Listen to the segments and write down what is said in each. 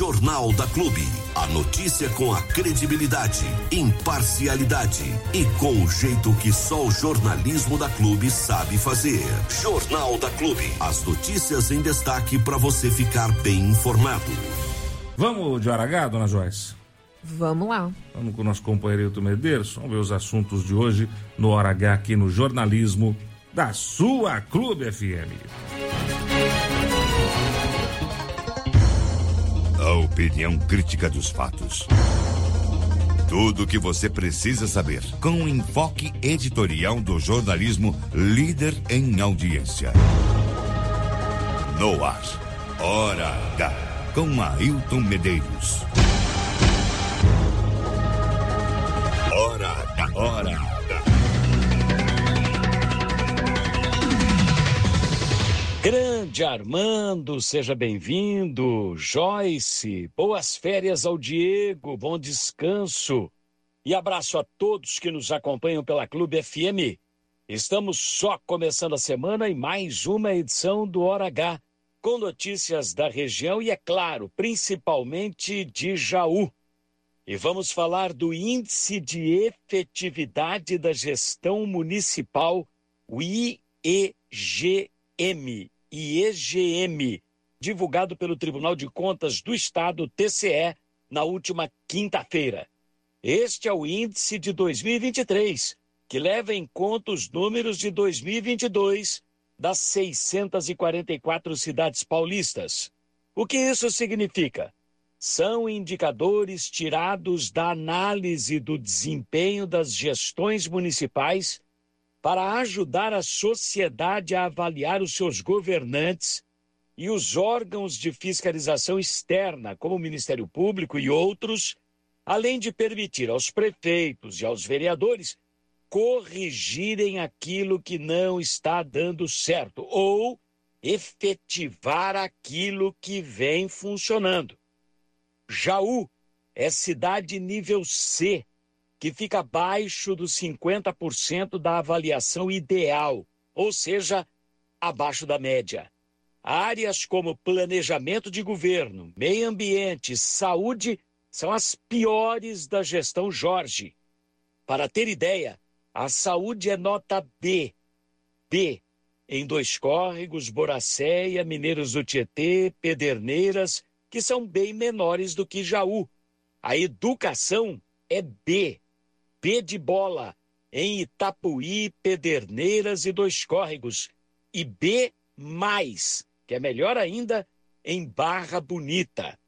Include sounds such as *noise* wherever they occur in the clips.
Jornal da Clube. A notícia com a credibilidade, imparcialidade e com o jeito que só o jornalismo da Clube sabe fazer. Jornal da Clube. As notícias em destaque para você ficar bem informado. Vamos de Aragá, dona Joyce? Vamos lá. Vamos com o nosso companheiro Hilton Medeiros. Vamos ver os assuntos de hoje no Hora H aqui no jornalismo da sua Clube FM. A opinião crítica dos fatos. Tudo o que você precisa saber com o enfoque editorial do jornalismo líder em audiência. No ar, Hora H, com Ailton Medeiros. Hora H, Hora Grande Armando, seja bem-vindo. Joyce, boas férias ao Diego, bom descanso. E abraço a todos que nos acompanham pela Clube FM. Estamos só começando a semana e mais uma edição do Hora H, com notícias da região e, é claro, principalmente de Jaú. E vamos falar do Índice de Efetividade da Gestão Municipal, o IEG IEM e EGM, divulgado pelo Tribunal de Contas do Estado, TCE, na última quinta-feira. Este é o índice de 2023, que leva em conta os números de 2022 das 644 cidades paulistas. O que isso significa? São indicadores tirados da análise do desempenho das gestões municipais para ajudar a sociedade a avaliar os seus governantes e os órgãos de fiscalização externa, como o Ministério Público e outros, além de permitir aos prefeitos e aos vereadores corrigirem aquilo que não está dando certo ou efetivar aquilo que vem funcionando. Jaú é cidade nível C que fica abaixo dos 50% da avaliação ideal, ou seja, abaixo da média. Áreas como planejamento de governo, meio ambiente, saúde são as piores da gestão Jorge. Para ter ideia, a saúde é nota B. B em dois córregos, Boracéia, Mineiros do Tietê, Pederneiras, que são bem menores do que Jaú. A educação é B. B de bola em Itapuí, Pederneiras e Dois Córregos. E B, mais, que é melhor ainda, em Barra Bonita.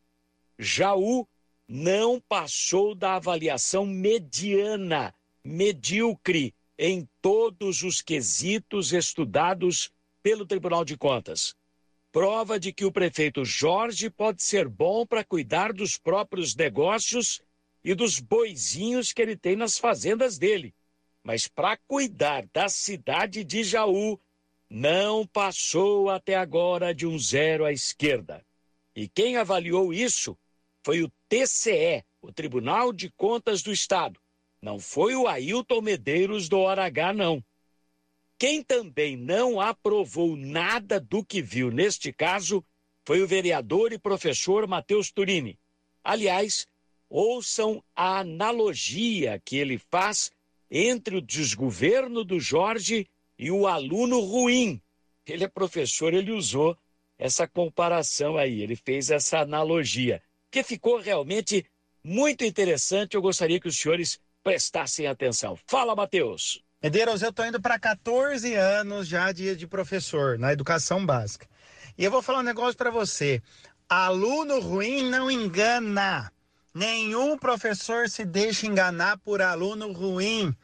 Jaú não passou da avaliação mediana, medíocre, em todos os quesitos estudados pelo Tribunal de Contas. Prova de que o prefeito Jorge pode ser bom para cuidar dos próprios negócios e dos boizinhos que ele tem nas fazendas dele. Mas para cuidar da cidade de Jaú, não passou até agora de um zero à esquerda. E quem avaliou isso foi o TCE, o Tribunal de Contas do Estado. Não foi o Ailton Medeiros do Hora H, não. Quem também não aprovou nada do que viu neste caso foi o vereador e professor Matheus Turini. Aliás, ouçam a analogia que ele faz entre o desgoverno do Jorge e o aluno ruim. Ele é professor, ele usou essa comparação aí, ele fez essa analogia, que ficou realmente muito interessante. Eu gostaria que os senhores prestassem atenção. Fala, Matheus. Medeiros, eu estou indo para 14 anos já de, de professor na educação básica. E eu vou falar um negócio para você. Aluno ruim não engana. Nenhum professor se deixa enganar por aluno ruim.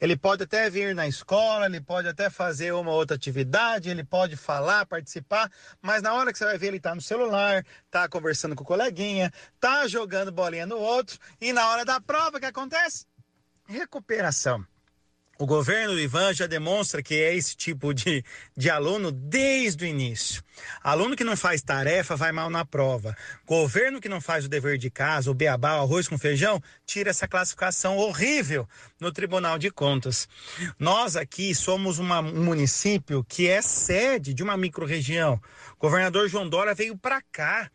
Ele pode até vir na escola, ele pode até fazer uma outra atividade, ele pode falar, participar, mas na hora que você vai ver, ele está no celular, está conversando com o coleguinha, está jogando bolinha no outro, e na hora da prova, o que acontece? Recuperação. O governo do Ivan já demonstra que é esse tipo de, de aluno desde o início. Aluno que não faz tarefa vai mal na prova. Governo que não faz o dever de casa, o beabá, o arroz com feijão, tira essa classificação horrível no Tribunal de Contas. Nós aqui somos uma, um município que é sede de uma microrregião. Governador João Dória veio para cá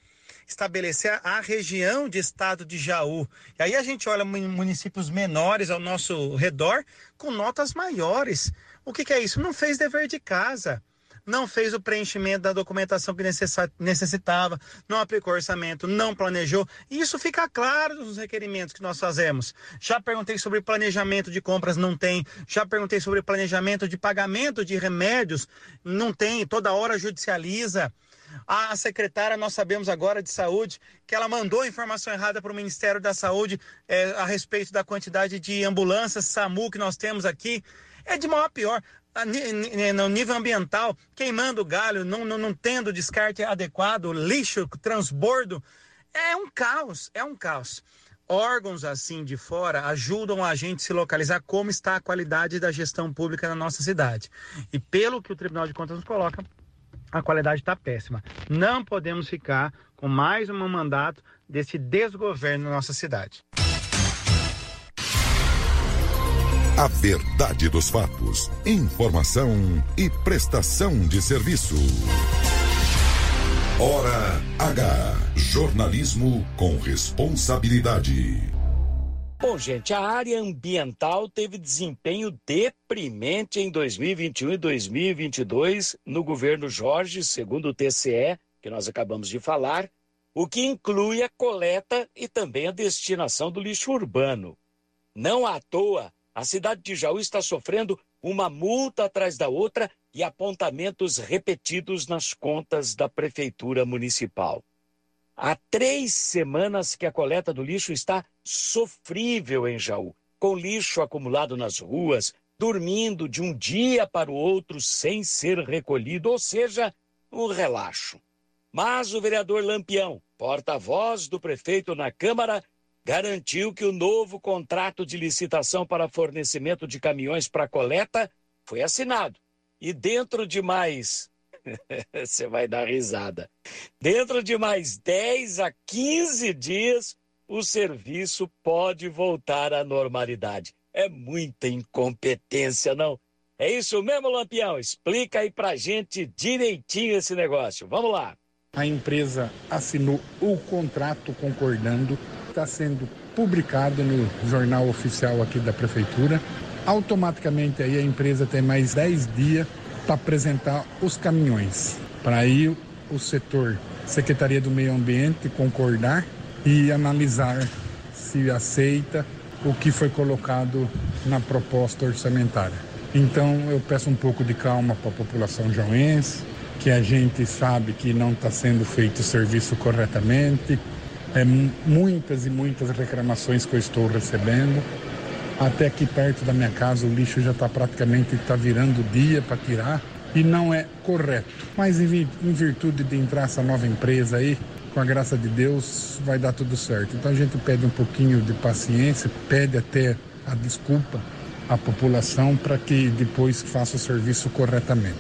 estabelecer a região de estado de Jaú. E aí a gente olha municípios menores ao nosso redor com notas maiores. O que, que é isso? Não fez dever de casa não fez o preenchimento da documentação que necessitava, não aplicou orçamento, não planejou. E isso fica claro nos requerimentos que nós fazemos. Já perguntei sobre planejamento de compras, não tem. Já perguntei sobre planejamento de pagamento de remédios, não tem. Toda hora judicializa. A secretária, nós sabemos agora de saúde, que ela mandou informação errada para o Ministério da Saúde é, a respeito da quantidade de ambulâncias SAMU que nós temos aqui. É de mal a pior no nível ambiental, queimando galho, não, não, não tendo descarte adequado, lixo, transbordo. É um caos, é um caos. Órgãos assim de fora ajudam a gente se localizar como está a qualidade da gestão pública na nossa cidade. E pelo que o Tribunal de Contas nos coloca, a qualidade está péssima. Não podemos ficar com mais um mandato desse desgoverno na nossa cidade. A verdade dos fatos. Informação e prestação de serviço. Hora H. Jornalismo com responsabilidade. Bom, gente, a área ambiental teve desempenho deprimente em 2021 e 2022 no governo Jorge, segundo o TCE, que nós acabamos de falar, o que inclui a coleta e também a destinação do lixo urbano. Não à toa, a cidade de Jaú está sofrendo uma multa atrás da outra e apontamentos repetidos nas contas da Prefeitura Municipal. Há três semanas que a coleta do lixo está sofrível em Jaú, com lixo acumulado nas ruas, dormindo de um dia para o outro sem ser recolhido, ou seja, um relaxo. Mas o vereador Lampião, porta-voz do prefeito na Câmara, garantiu que o novo contrato de licitação para fornecimento de caminhões para coleta foi assinado. E dentro de mais. *laughs* Você vai dar risada. Dentro de mais 10 a 15 dias, o serviço pode voltar à normalidade. É muita incompetência, não? É isso mesmo, Lampião? Explica aí pra gente direitinho esse negócio. Vamos lá. A empresa assinou o contrato concordando está sendo publicado no jornal oficial aqui da prefeitura. Automaticamente aí a empresa tem mais 10 dias para apresentar os caminhões. Para aí o setor Secretaria do Meio Ambiente concordar e analisar se aceita o que foi colocado na proposta orçamentária. Então eu peço um pouco de calma para a população jauense, que a gente sabe que não está sendo feito o serviço corretamente, é, muitas e muitas reclamações que eu estou recebendo. Até aqui perto da minha casa o lixo já está praticamente tá virando dia para tirar e não é correto. Mas em virtude de entrar essa nova empresa aí, com a graça de Deus, vai dar tudo certo. Então a gente pede um pouquinho de paciência, pede até a desculpa à população para que depois faça o serviço corretamente.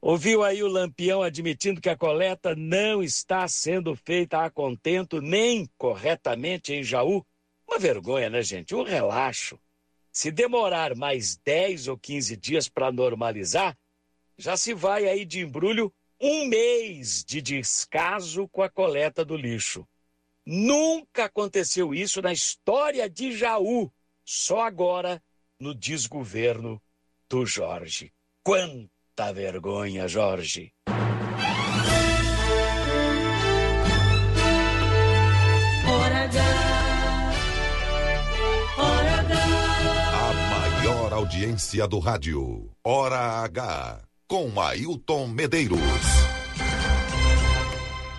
Ouviu aí o Lampião admitindo que a coleta não está sendo feita a contento nem corretamente em Jaú? Uma vergonha, né, gente? Um relaxo. Se demorar mais 10 ou 15 dias para normalizar, já se vai aí de embrulho um mês de descaso com a coleta do lixo. Nunca aconteceu isso na história de Jaú, só agora no desgoverno do Jorge. Quanta vergonha, Jorge. Hora H. Hora H. A maior audiência do rádio. Hora H. Com Ailton Medeiros.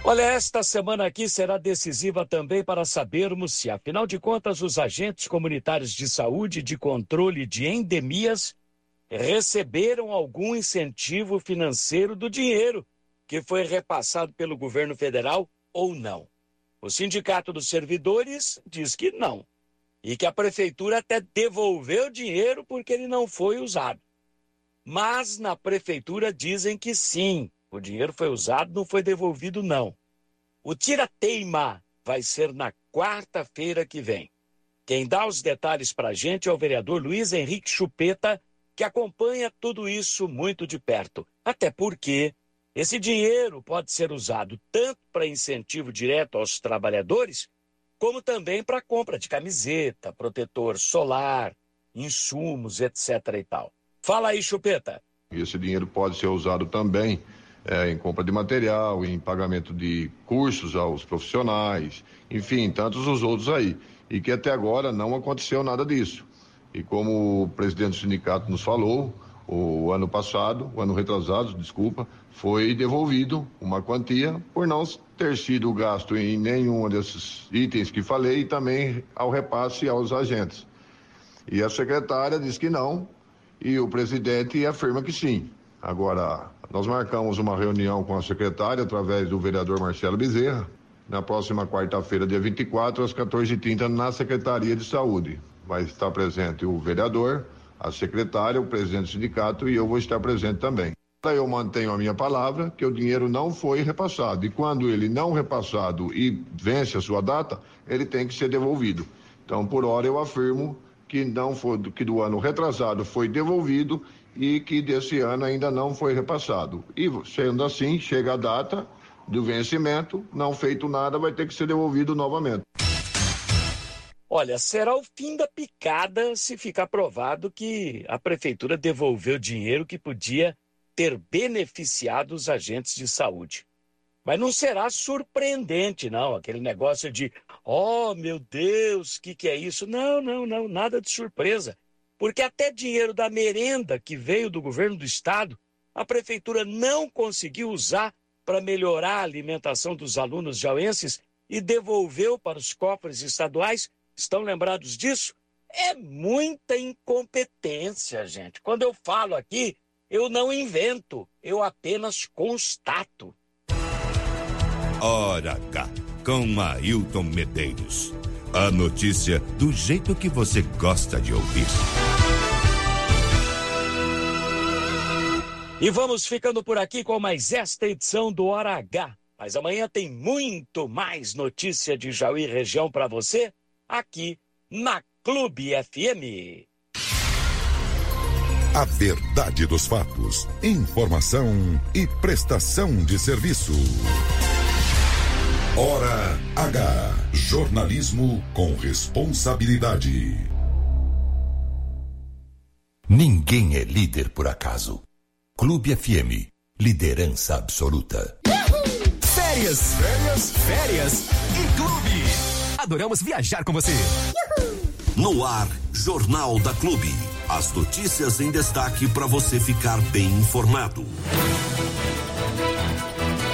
Olha, esta semana aqui será decisiva também para sabermos se, afinal de contas, os agentes comunitários de saúde e de controle de endemias receberam algum incentivo financeiro do dinheiro que foi repassado pelo governo federal ou não. O Sindicato dos Servidores diz que não e que a prefeitura até devolveu dinheiro porque ele não foi usado. Mas na prefeitura dizem que sim, o dinheiro foi usado, não foi devolvido não. O tira-teima vai ser na quarta-feira que vem. Quem dá os detalhes para a gente é o vereador Luiz Henrique Chupeta, que acompanha tudo isso muito de perto. Até porque Esse dinheiro pode ser usado tanto para incentivo direto aos trabalhadores, como também para compra de camiseta, protetor solar, insumos, etc. e tal. Fala aí, Chupeta. Esse dinheiro pode ser usado também é, em compra de material, em pagamento de cursos aos profissionais, enfim, tantos os outros aí. E que até agora não aconteceu nada disso. E como o presidente do sindicato nos falou, o ano passado, o ano retrasado, desculpa, foi devolvido uma quantia por não ter sido gasto em nenhum desses itens que falei e também ao repasse aos agentes. E a secretária diz que não e o presidente afirma que sim. Agora, nós marcamos uma reunião com a secretária através do vereador Marcelo Bezerra na próxima quarta-feira, dia 24, às 14h30, na Secretaria de Saúde. Vai estar presente o vereador, a secretária, o presidente do sindicato e eu vou estar presente também. Eu mantenho a minha palavra que o dinheiro não foi repassado. E quando ele não repassado e vence a sua data, ele tem que ser devolvido. Então, por hora, eu afirmo que não foi que do ano retrasado foi devolvido e que desse ano ainda não foi repassado. E sendo assim, chega a data do vencimento, não feito nada, vai ter que ser devolvido novamente. Olha, será o fim da picada se ficar provado que a prefeitura devolveu dinheiro que podia ter beneficiado os agentes de saúde. Mas não será surpreendente, não, aquele negócio de, oh meu Deus, o que, que é isso? Não, não, não, nada de surpresa. Porque até dinheiro da merenda que veio do governo do estado, a prefeitura não conseguiu usar para melhorar a alimentação dos alunos jauenses e devolveu para os cofres estaduais. Estão lembrados disso? É muita incompetência, gente. Quando eu falo aqui, eu não invento, eu apenas constato. Hora H, com Ailton Medeiros. A notícia do jeito que você gosta de ouvir. E vamos ficando por aqui com mais esta edição do Hora H. Mas amanhã tem muito mais notícia de Jaú região para você aqui na Clube FM. A verdade dos fatos, informação e prestação de serviço. Hora H. Jornalismo com responsabilidade. Ninguém é líder por acaso. Clube FM. Liderança absoluta. Uhul. Férias, férias, férias em clube. Adoramos viajar com você. Uhul. No ar, Jornal da Clube. As notícias em destaque para você ficar bem informado.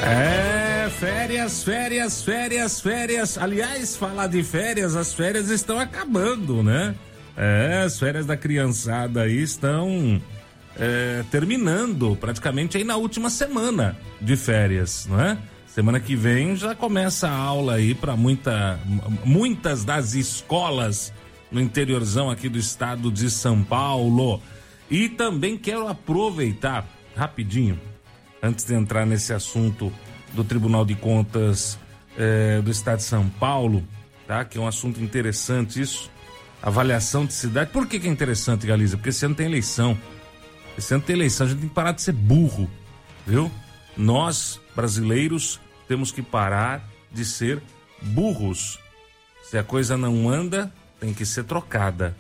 É férias, férias, férias, férias. Aliás, falar de férias, as férias estão acabando, né? É, as férias da criançada aí estão é, terminando praticamente aí na última semana de férias, né? Semana que vem já começa a aula aí para muita, muitas das escolas no interiorzão aqui do estado de São Paulo. E também quero aproveitar rapidinho, antes de entrar nesse assunto do Tribunal de Contas eh, do Estado de São Paulo, tá? Que é um assunto interessante isso. Avaliação de cidade. Por que, que é interessante, Galiza? Porque esse ano tem eleição. Esse ano tem eleição, a gente tem que parar de ser burro, viu? Nós, brasileiros, temos que parar de ser burros. Se a coisa não anda, tem que ser trocada.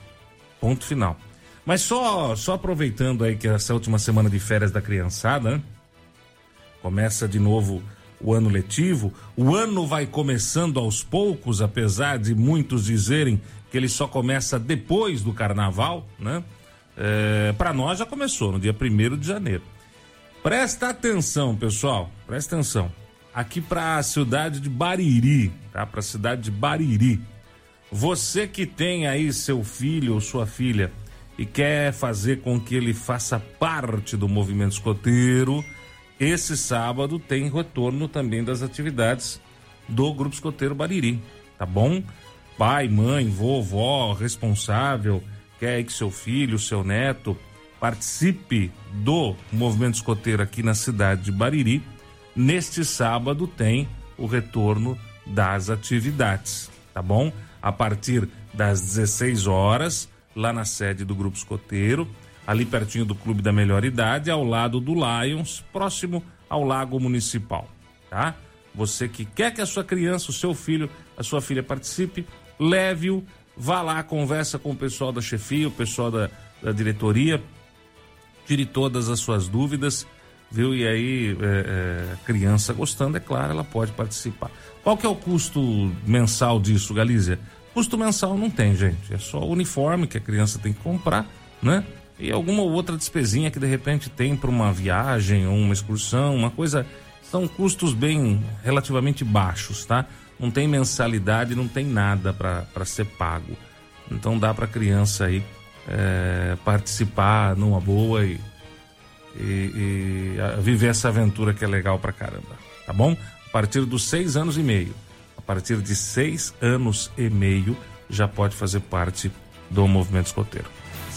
Ponto final. Mas só, só aproveitando aí que essa última semana de férias da criançada, né? Começa de novo o ano letivo. O ano vai começando aos poucos, apesar de muitos dizerem que ele só começa depois do carnaval, né? É, para nós já começou no dia 1 de janeiro. Presta atenção, pessoal, presta atenção. Aqui para a cidade de Bariri, tá? Para a cidade de Bariri. Você que tem aí seu filho ou sua filha e quer fazer com que ele faça parte do movimento escoteiro, esse sábado tem retorno também das atividades do Grupo Escoteiro Bariri, tá bom? Pai, mãe, vovó, responsável, quer que seu filho, seu neto participe do movimento escoteiro aqui na cidade de Bariri. Neste sábado tem o retorno das atividades, tá bom? A partir das 16 horas, lá na sede do Grupo Escoteiro ali pertinho do Clube da Melhor Idade, ao lado do Lions, próximo ao Lago Municipal, tá? Você que quer que a sua criança, o seu filho, a sua filha participe, leve-o, vá lá, conversa com o pessoal da chefia, o pessoal da, da diretoria, tire todas as suas dúvidas, viu? E aí, é, é, criança gostando, é claro, ela pode participar. Qual que é o custo mensal disso, Galícia? Custo mensal não tem, gente. É só o uniforme que a criança tem que comprar, né? E alguma outra despesinha que de repente tem para uma viagem ou uma excursão, uma coisa. São custos bem relativamente baixos, tá? Não tem mensalidade, não tem nada para ser pago. Então dá para criança aí é, participar numa boa e, e, e viver essa aventura que é legal pra caramba, tá bom? A partir dos seis anos e meio. A partir de seis anos e meio já pode fazer parte do movimento escoteiro.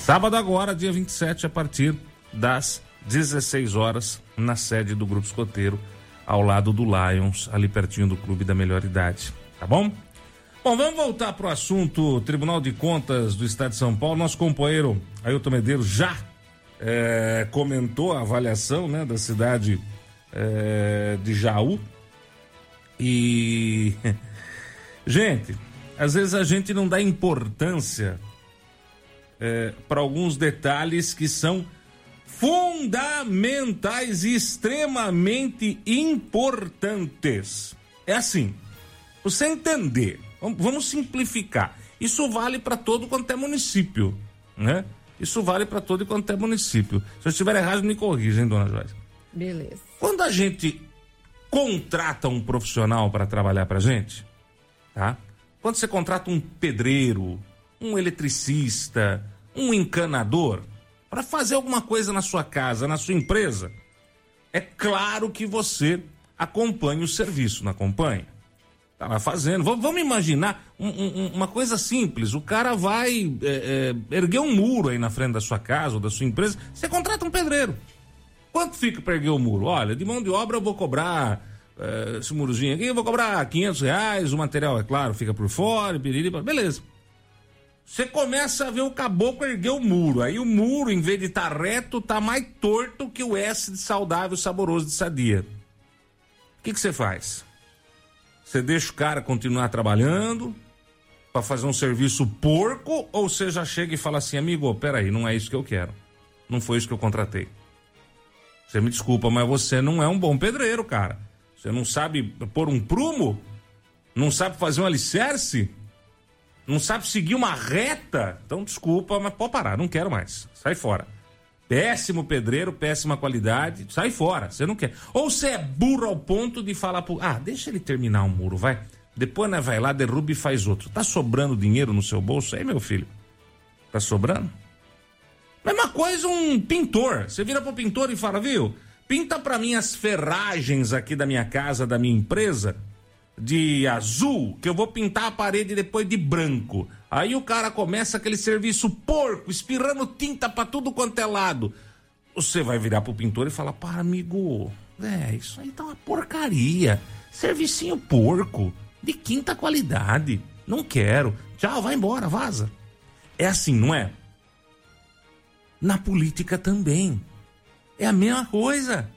Sábado agora, dia 27, a partir das 16 horas, na sede do Grupo Escoteiro, ao lado do Lions, ali pertinho do Clube da Melhor Idade. Tá bom? Bom, vamos voltar para o assunto Tribunal de Contas do Estado de São Paulo. Nosso companheiro Ailton Medeiros já é, comentou a avaliação né, da cidade é, de Jaú. E, *laughs* gente, às vezes a gente não dá importância é, para alguns detalhes que são fundamentais e extremamente importantes. É assim, você entender, vamos simplificar. Isso vale para todo quanto é município, né? Isso vale para todo quanto é município. Se eu estiver errado, me corrija, hein, dona Joyce? Beleza. Quando a gente contrata um profissional para trabalhar para gente, tá? Quando você contrata um pedreiro, um eletricista, um encanador para fazer alguma coisa na sua casa, na sua empresa, é claro que você acompanha o serviço, não acompanha? Tá lá fazendo. Vamos imaginar um, um, uma coisa simples. O cara vai é, é, erguer um muro aí na frente da sua casa ou da sua empresa. Você contrata um pedreiro. Quanto fica para erguer o muro? Olha, de mão de obra eu vou cobrar é, esse murozinho aqui, eu vou cobrar 500 reais. O material, é claro, fica por fora. Beleza. Você começa a ver o caboclo erguer o muro. Aí o muro, em vez de estar tá reto, tá mais torto que o S de saudável, saboroso de sadia. O que você faz? Você deixa o cara continuar trabalhando para fazer um serviço porco ou você já chega e fala assim, amigo, peraí, não é isso que eu quero. Não foi isso que eu contratei. Você me desculpa, mas você não é um bom pedreiro, cara. Você não sabe pôr um prumo? Não sabe fazer um alicerce? Não sabe seguir uma reta, então desculpa, mas pode parar, não quero mais. Sai fora. Péssimo pedreiro, péssima qualidade, sai fora, você não quer. Ou você é burro ao ponto de falar pro. Ah, deixa ele terminar o um muro, vai. Depois né, vai lá, derruba e faz outro. Tá sobrando dinheiro no seu bolso aí, meu filho? Tá sobrando? Mesma coisa um pintor. Você vira pro pintor e fala, viu? Pinta para mim as ferragens aqui da minha casa, da minha empresa de azul, que eu vou pintar a parede depois de branco. Aí o cara começa aquele serviço porco, espirrando tinta para tudo quanto é lado. Você vai virar pro pintor e falar: "Para, amigo, é, isso aí tá uma porcaria. Servicinho porco, de quinta qualidade. Não quero. Tchau, vai embora, vaza." É assim, não é? Na política também. É a mesma coisa.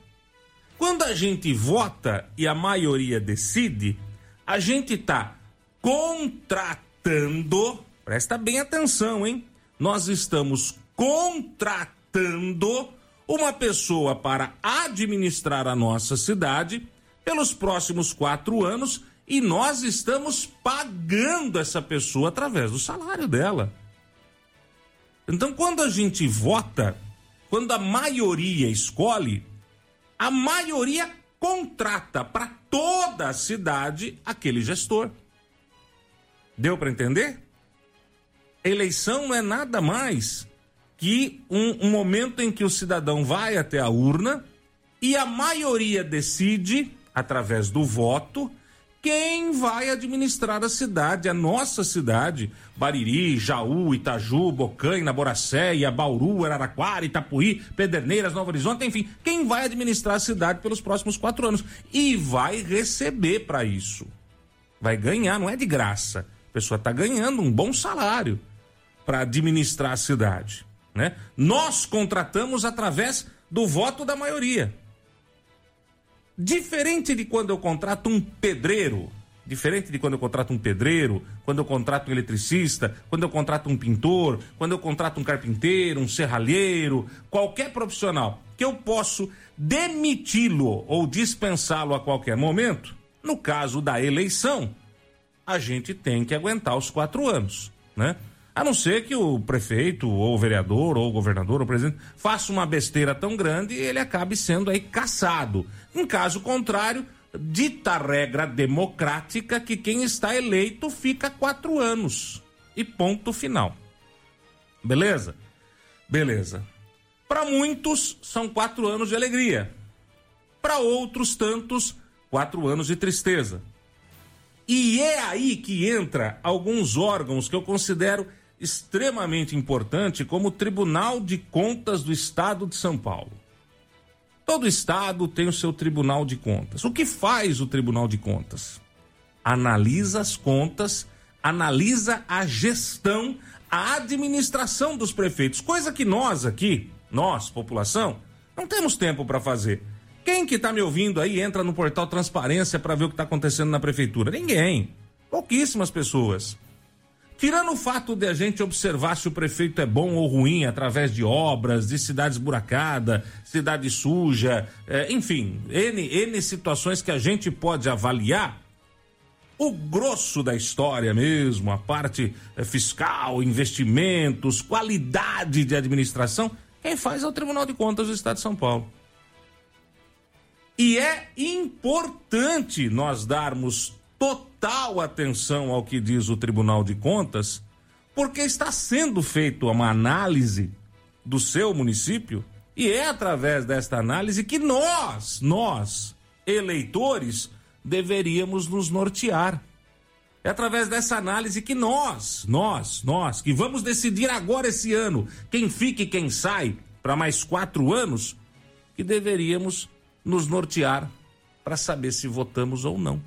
Quando a gente vota e a maioria decide, a gente está contratando, presta bem atenção, hein? Nós estamos contratando uma pessoa para administrar a nossa cidade pelos próximos quatro anos e nós estamos pagando essa pessoa através do salário dela. Então, quando a gente vota, quando a maioria escolhe, a maioria contrata para toda a cidade aquele gestor. Deu para entender? Eleição não é nada mais que um, um, momento em que o cidadão vai até a urna e a maioria decide, através do voto, quem vai administrar a cidade, a nossa cidade, Bariri, Jaú, Itaju, Bocaina, Boracéia, Bauru, Araraquara, Itapuí, Pederneiras, Novo Horizonte, enfim, quem vai administrar a cidade pelos próximos quatro anos e vai receber para isso. Vai ganhar, não é de graça. A pessoa está ganhando um bom salário para administrar a cidade, né? Nós contratamos através do voto da maioria. Diferente de quando eu contrato um pedreiro, diferente de quando eu contrato um pedreiro, quando eu contrato um eletricista, quando eu contrato um pintor, quando eu contrato um carpinteiro, um serralheiro, qualquer profissional, que eu posso demiti-lo ou dispensá-lo a qualquer momento, no caso da eleição, a gente tem que aguentar os quatro anos, né? A não ser que o prefeito, ou o vereador, ou o governador, ou o presidente, faça uma besteira tão grande e ele acabe sendo aí caçado. Em caso contrário, dita regra democrática que quem está eleito fica quatro anos. E ponto final. Beleza? Beleza. Para muitos, são quatro anos de alegria. Para outros tantos, quatro anos de tristeza. E é aí que entra alguns órgãos que eu considero extremamente importante como Tribunal de Contas do Estado de São Paulo. Todo estado tem o seu Tribunal de Contas. O que faz o Tribunal de Contas? Analisa as contas, analisa a gestão, a administração dos prefeitos, coisa que nós aqui, nós, população, não temos tempo para fazer. Quem que está me ouvindo aí entra no portal Transparência para ver o que está acontecendo na prefeitura? Ninguém. Pouquíssimas pessoas. Tirando o fato de a gente observar se o prefeito é bom ou ruim através de obras, de cidades buracadas, cidade suja, é, enfim, N, N situações que a gente pode avaliar, o grosso da história mesmo, a parte é, fiscal, investimentos, qualidade de administração, quem faz é o Tribunal de Contas do Estado de São Paulo. E é importante nós darmos total atenção ao que diz o Tribunal de Contas, porque está sendo feita uma análise do seu município e é através desta análise que nós, nós, eleitores, deveríamos nos nortear. É através dessa análise que nós, nós, nós, que vamos decidir agora esse ano quem fica e quem sai para mais quatro anos, que deveríamos nos nortear para saber se votamos ou não.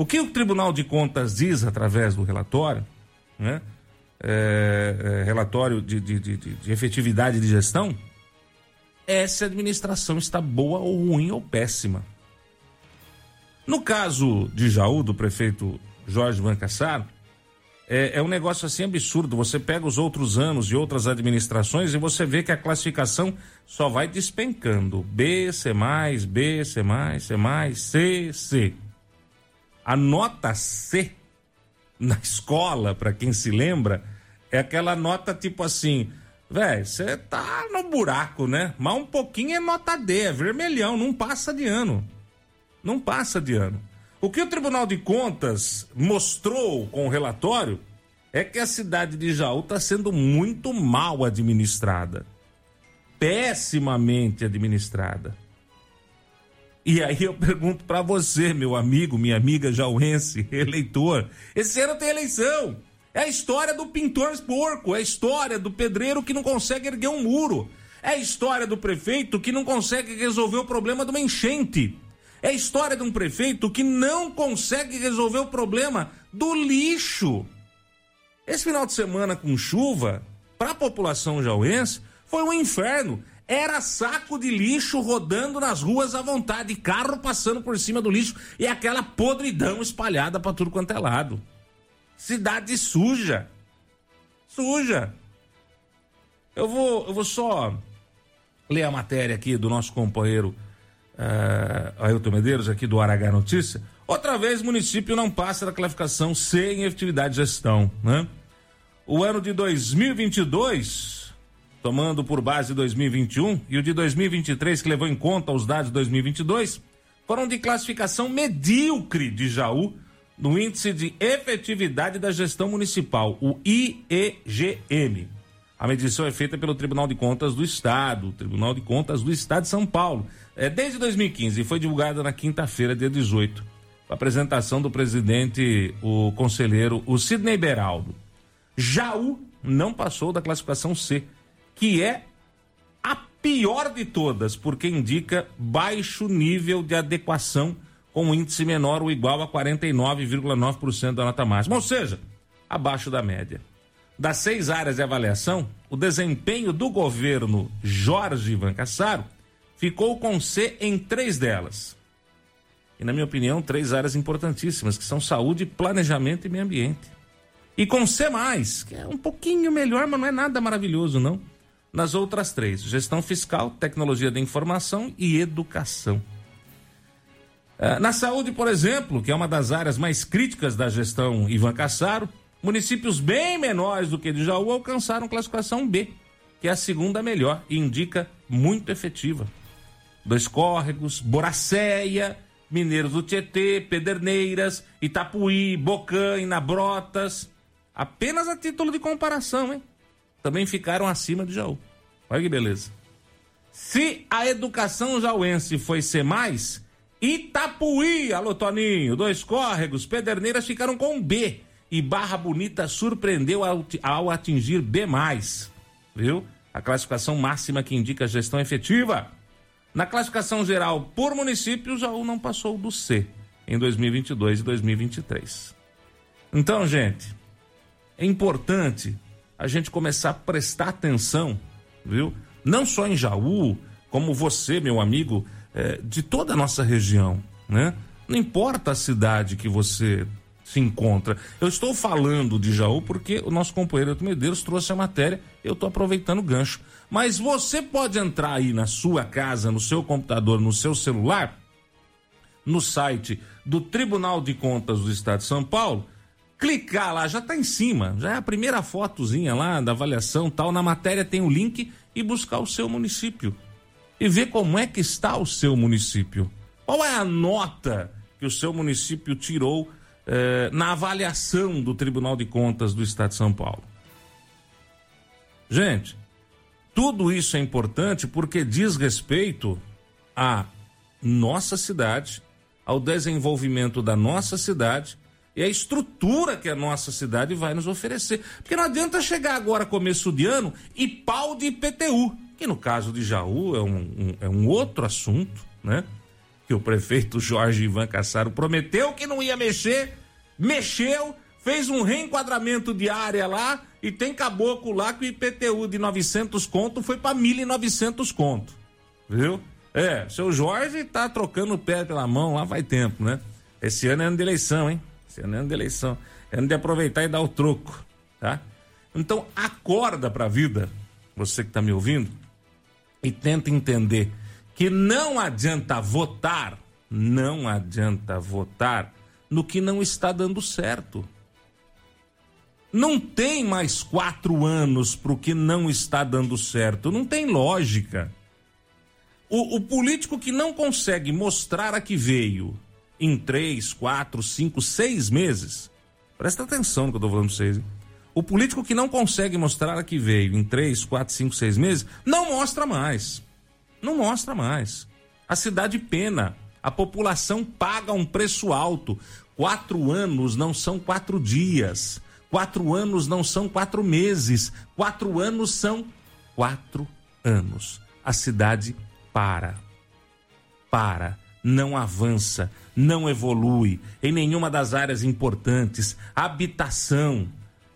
O que o Tribunal de Contas diz através do relatório, né? É, é, relatório de, de, de, de, efetividade de gestão, é se a administração está boa ou ruim ou péssima. No caso de Jaú, do prefeito Jorge Van Cassar, é, é um negócio assim absurdo. Você pega os outros anos de outras administrações e você vê que a classificação só vai despencando. B, C, B, C, C, C. A nota C na escola, para quem se lembra, é aquela nota tipo assim, velho, você tá no buraco, né? Mas um pouquinho é nota D, é vermelhão, não passa de ano. Não passa de ano. O que o Tribunal de Contas mostrou com o relatório é que a cidade de Jaú está sendo muito mal administrada. Pessimamente administrada. E aí eu pergunto para você, meu amigo, minha amiga jauense, *laughs* eleitor, esse ano tem eleição. É a história do pintor porco, é a história do pedreiro que não consegue erguer um muro. É a história do prefeito que não consegue resolver o problema de uma enchente. É a história de um prefeito que não consegue resolver o problema do lixo. Esse final de semana com chuva, para a população jauense, foi um inferno. Era saco de lixo rodando nas ruas à vontade, carro passando por cima do lixo e aquela podridão espalhada para tudo quanto é lado. Cidade suja. Suja. Eu vou, eu vou só ler a matéria aqui do nosso companheiro uh, Ailton Medeiros, aqui do Aragá Notícia. Outra vez, município não passa da classificação C em efetividade de gestão, né? O ano de 2022 tomando por base 2021, e o de 2023, que levou em conta os dados de 2022, foram de classificação medíocre de Jaú no Índice de Efetividade da Gestão Municipal, o IEGM. A medição é feita pelo Tribunal de Contas do Estado, Tribunal de Contas do Estado de São Paulo, é, desde 2015 e foi divulgada na quinta-feira, dia 18, com a apresentação do presidente, o conselheiro, o Sidney Beraldo. Jaú não passou da classificação C que é a pior de todas, porque indica baixo nível de adequação com um índice menor ou igual a 49,9% da nota máxima, ou seja, abaixo da média. Das seis áreas de avaliação, o desempenho do governo Jorge Ivan Cassaro ficou com C em três delas. E, na minha opinião, três áreas importantíssimas, que são saúde, planejamento e meio ambiente. E com C, que é um pouquinho melhor, mas não é nada maravilhoso, não. Nas outras três: gestão fiscal, tecnologia da informação e educação. Ah, na saúde, por exemplo, que é uma das áreas mais críticas da gestão Ivan Cassaro, municípios bem menores do que de Jaú alcançaram classificação B, que é a segunda melhor e indica muito efetiva. Dois Córregos, Boracéia, Mineiros do Tietê, Pederneiras, Itapuí, Bocã, Inabrotas. Apenas a título de comparação, hein? Também ficaram acima de Jaú. Olha que beleza. Se a educação jauense foi ser mais, Itapuí, alô Toninho, dois córregos, Pederneiras ficaram com B e Barra Bonita surpreendeu ao, ao atingir B+, viu? A classificação máxima que indica gestão efetiva. Na classificação geral por município, Jaú não passou do C em 2022 e 2023. Então, gente, é importante a gente começar a prestar atenção, viu? Não só em Jaú, como você, meu amigo, é, de toda a nossa região, né? Não importa a cidade que você se encontra. Eu estou falando de Jaú porque o nosso companheiro Elton Medeiros trouxe a matéria, eu estou aproveitando o gancho. Mas você pode entrar aí na sua casa, no seu computador, no seu celular, no site do Tribunal de Contas do Estado de São Paulo, clicar lá, já está em cima, já é a primeira fotozinha lá da avaliação tal, na matéria tem o link e buscar o seu município e ver como é que está o seu município. Qual é a nota que o seu município tirou eh, na avaliação do Tribunal de Contas do Estado de São Paulo? Gente, tudo isso é importante porque diz respeito à nossa cidade, ao desenvolvimento da nossa cidade e a estrutura que a nossa cidade vai nos oferecer. Porque não adianta chegar agora, começo de ano, e pau de IPTU que no caso de Jaú é um, um, é um outro assunto, né? Que o prefeito Jorge Ivan Cassaro prometeu que não ia mexer, mexeu, fez um reenquadramento de área lá e tem caboclo lá que o IPTU de 900 conto foi para 1.900 conto, viu? É, seu Jorge tá trocando o pé pela mão lá faz tempo, né? Esse ano é ano de eleição, hein? Esse ano é ano de eleição. É ano de aproveitar e dar o troco, tá? Então acorda pra vida, você que tá me ouvindo, e tenta entender que não adianta votar, não adianta votar no que não está dando certo. Não tem mais quatro anos para o que não está dando certo. Não tem lógica. O, o, político que não consegue mostrar a que veio em três, quatro, cinco, seis meses. Presta atenção no que eu estou falando para vocês. Hein? O político que não consegue mostrar a que veio em três, quatro, cinco, seis meses, não mostra mais. Não mostra mais. A cidade pena. A população paga um preço alto. Quatro anos não são quatro dias. Quatro anos não são quatro meses. Quatro anos são quatro anos. A cidade para. Para. Não avança. Não evolui em nenhuma das áreas importantes. Habitação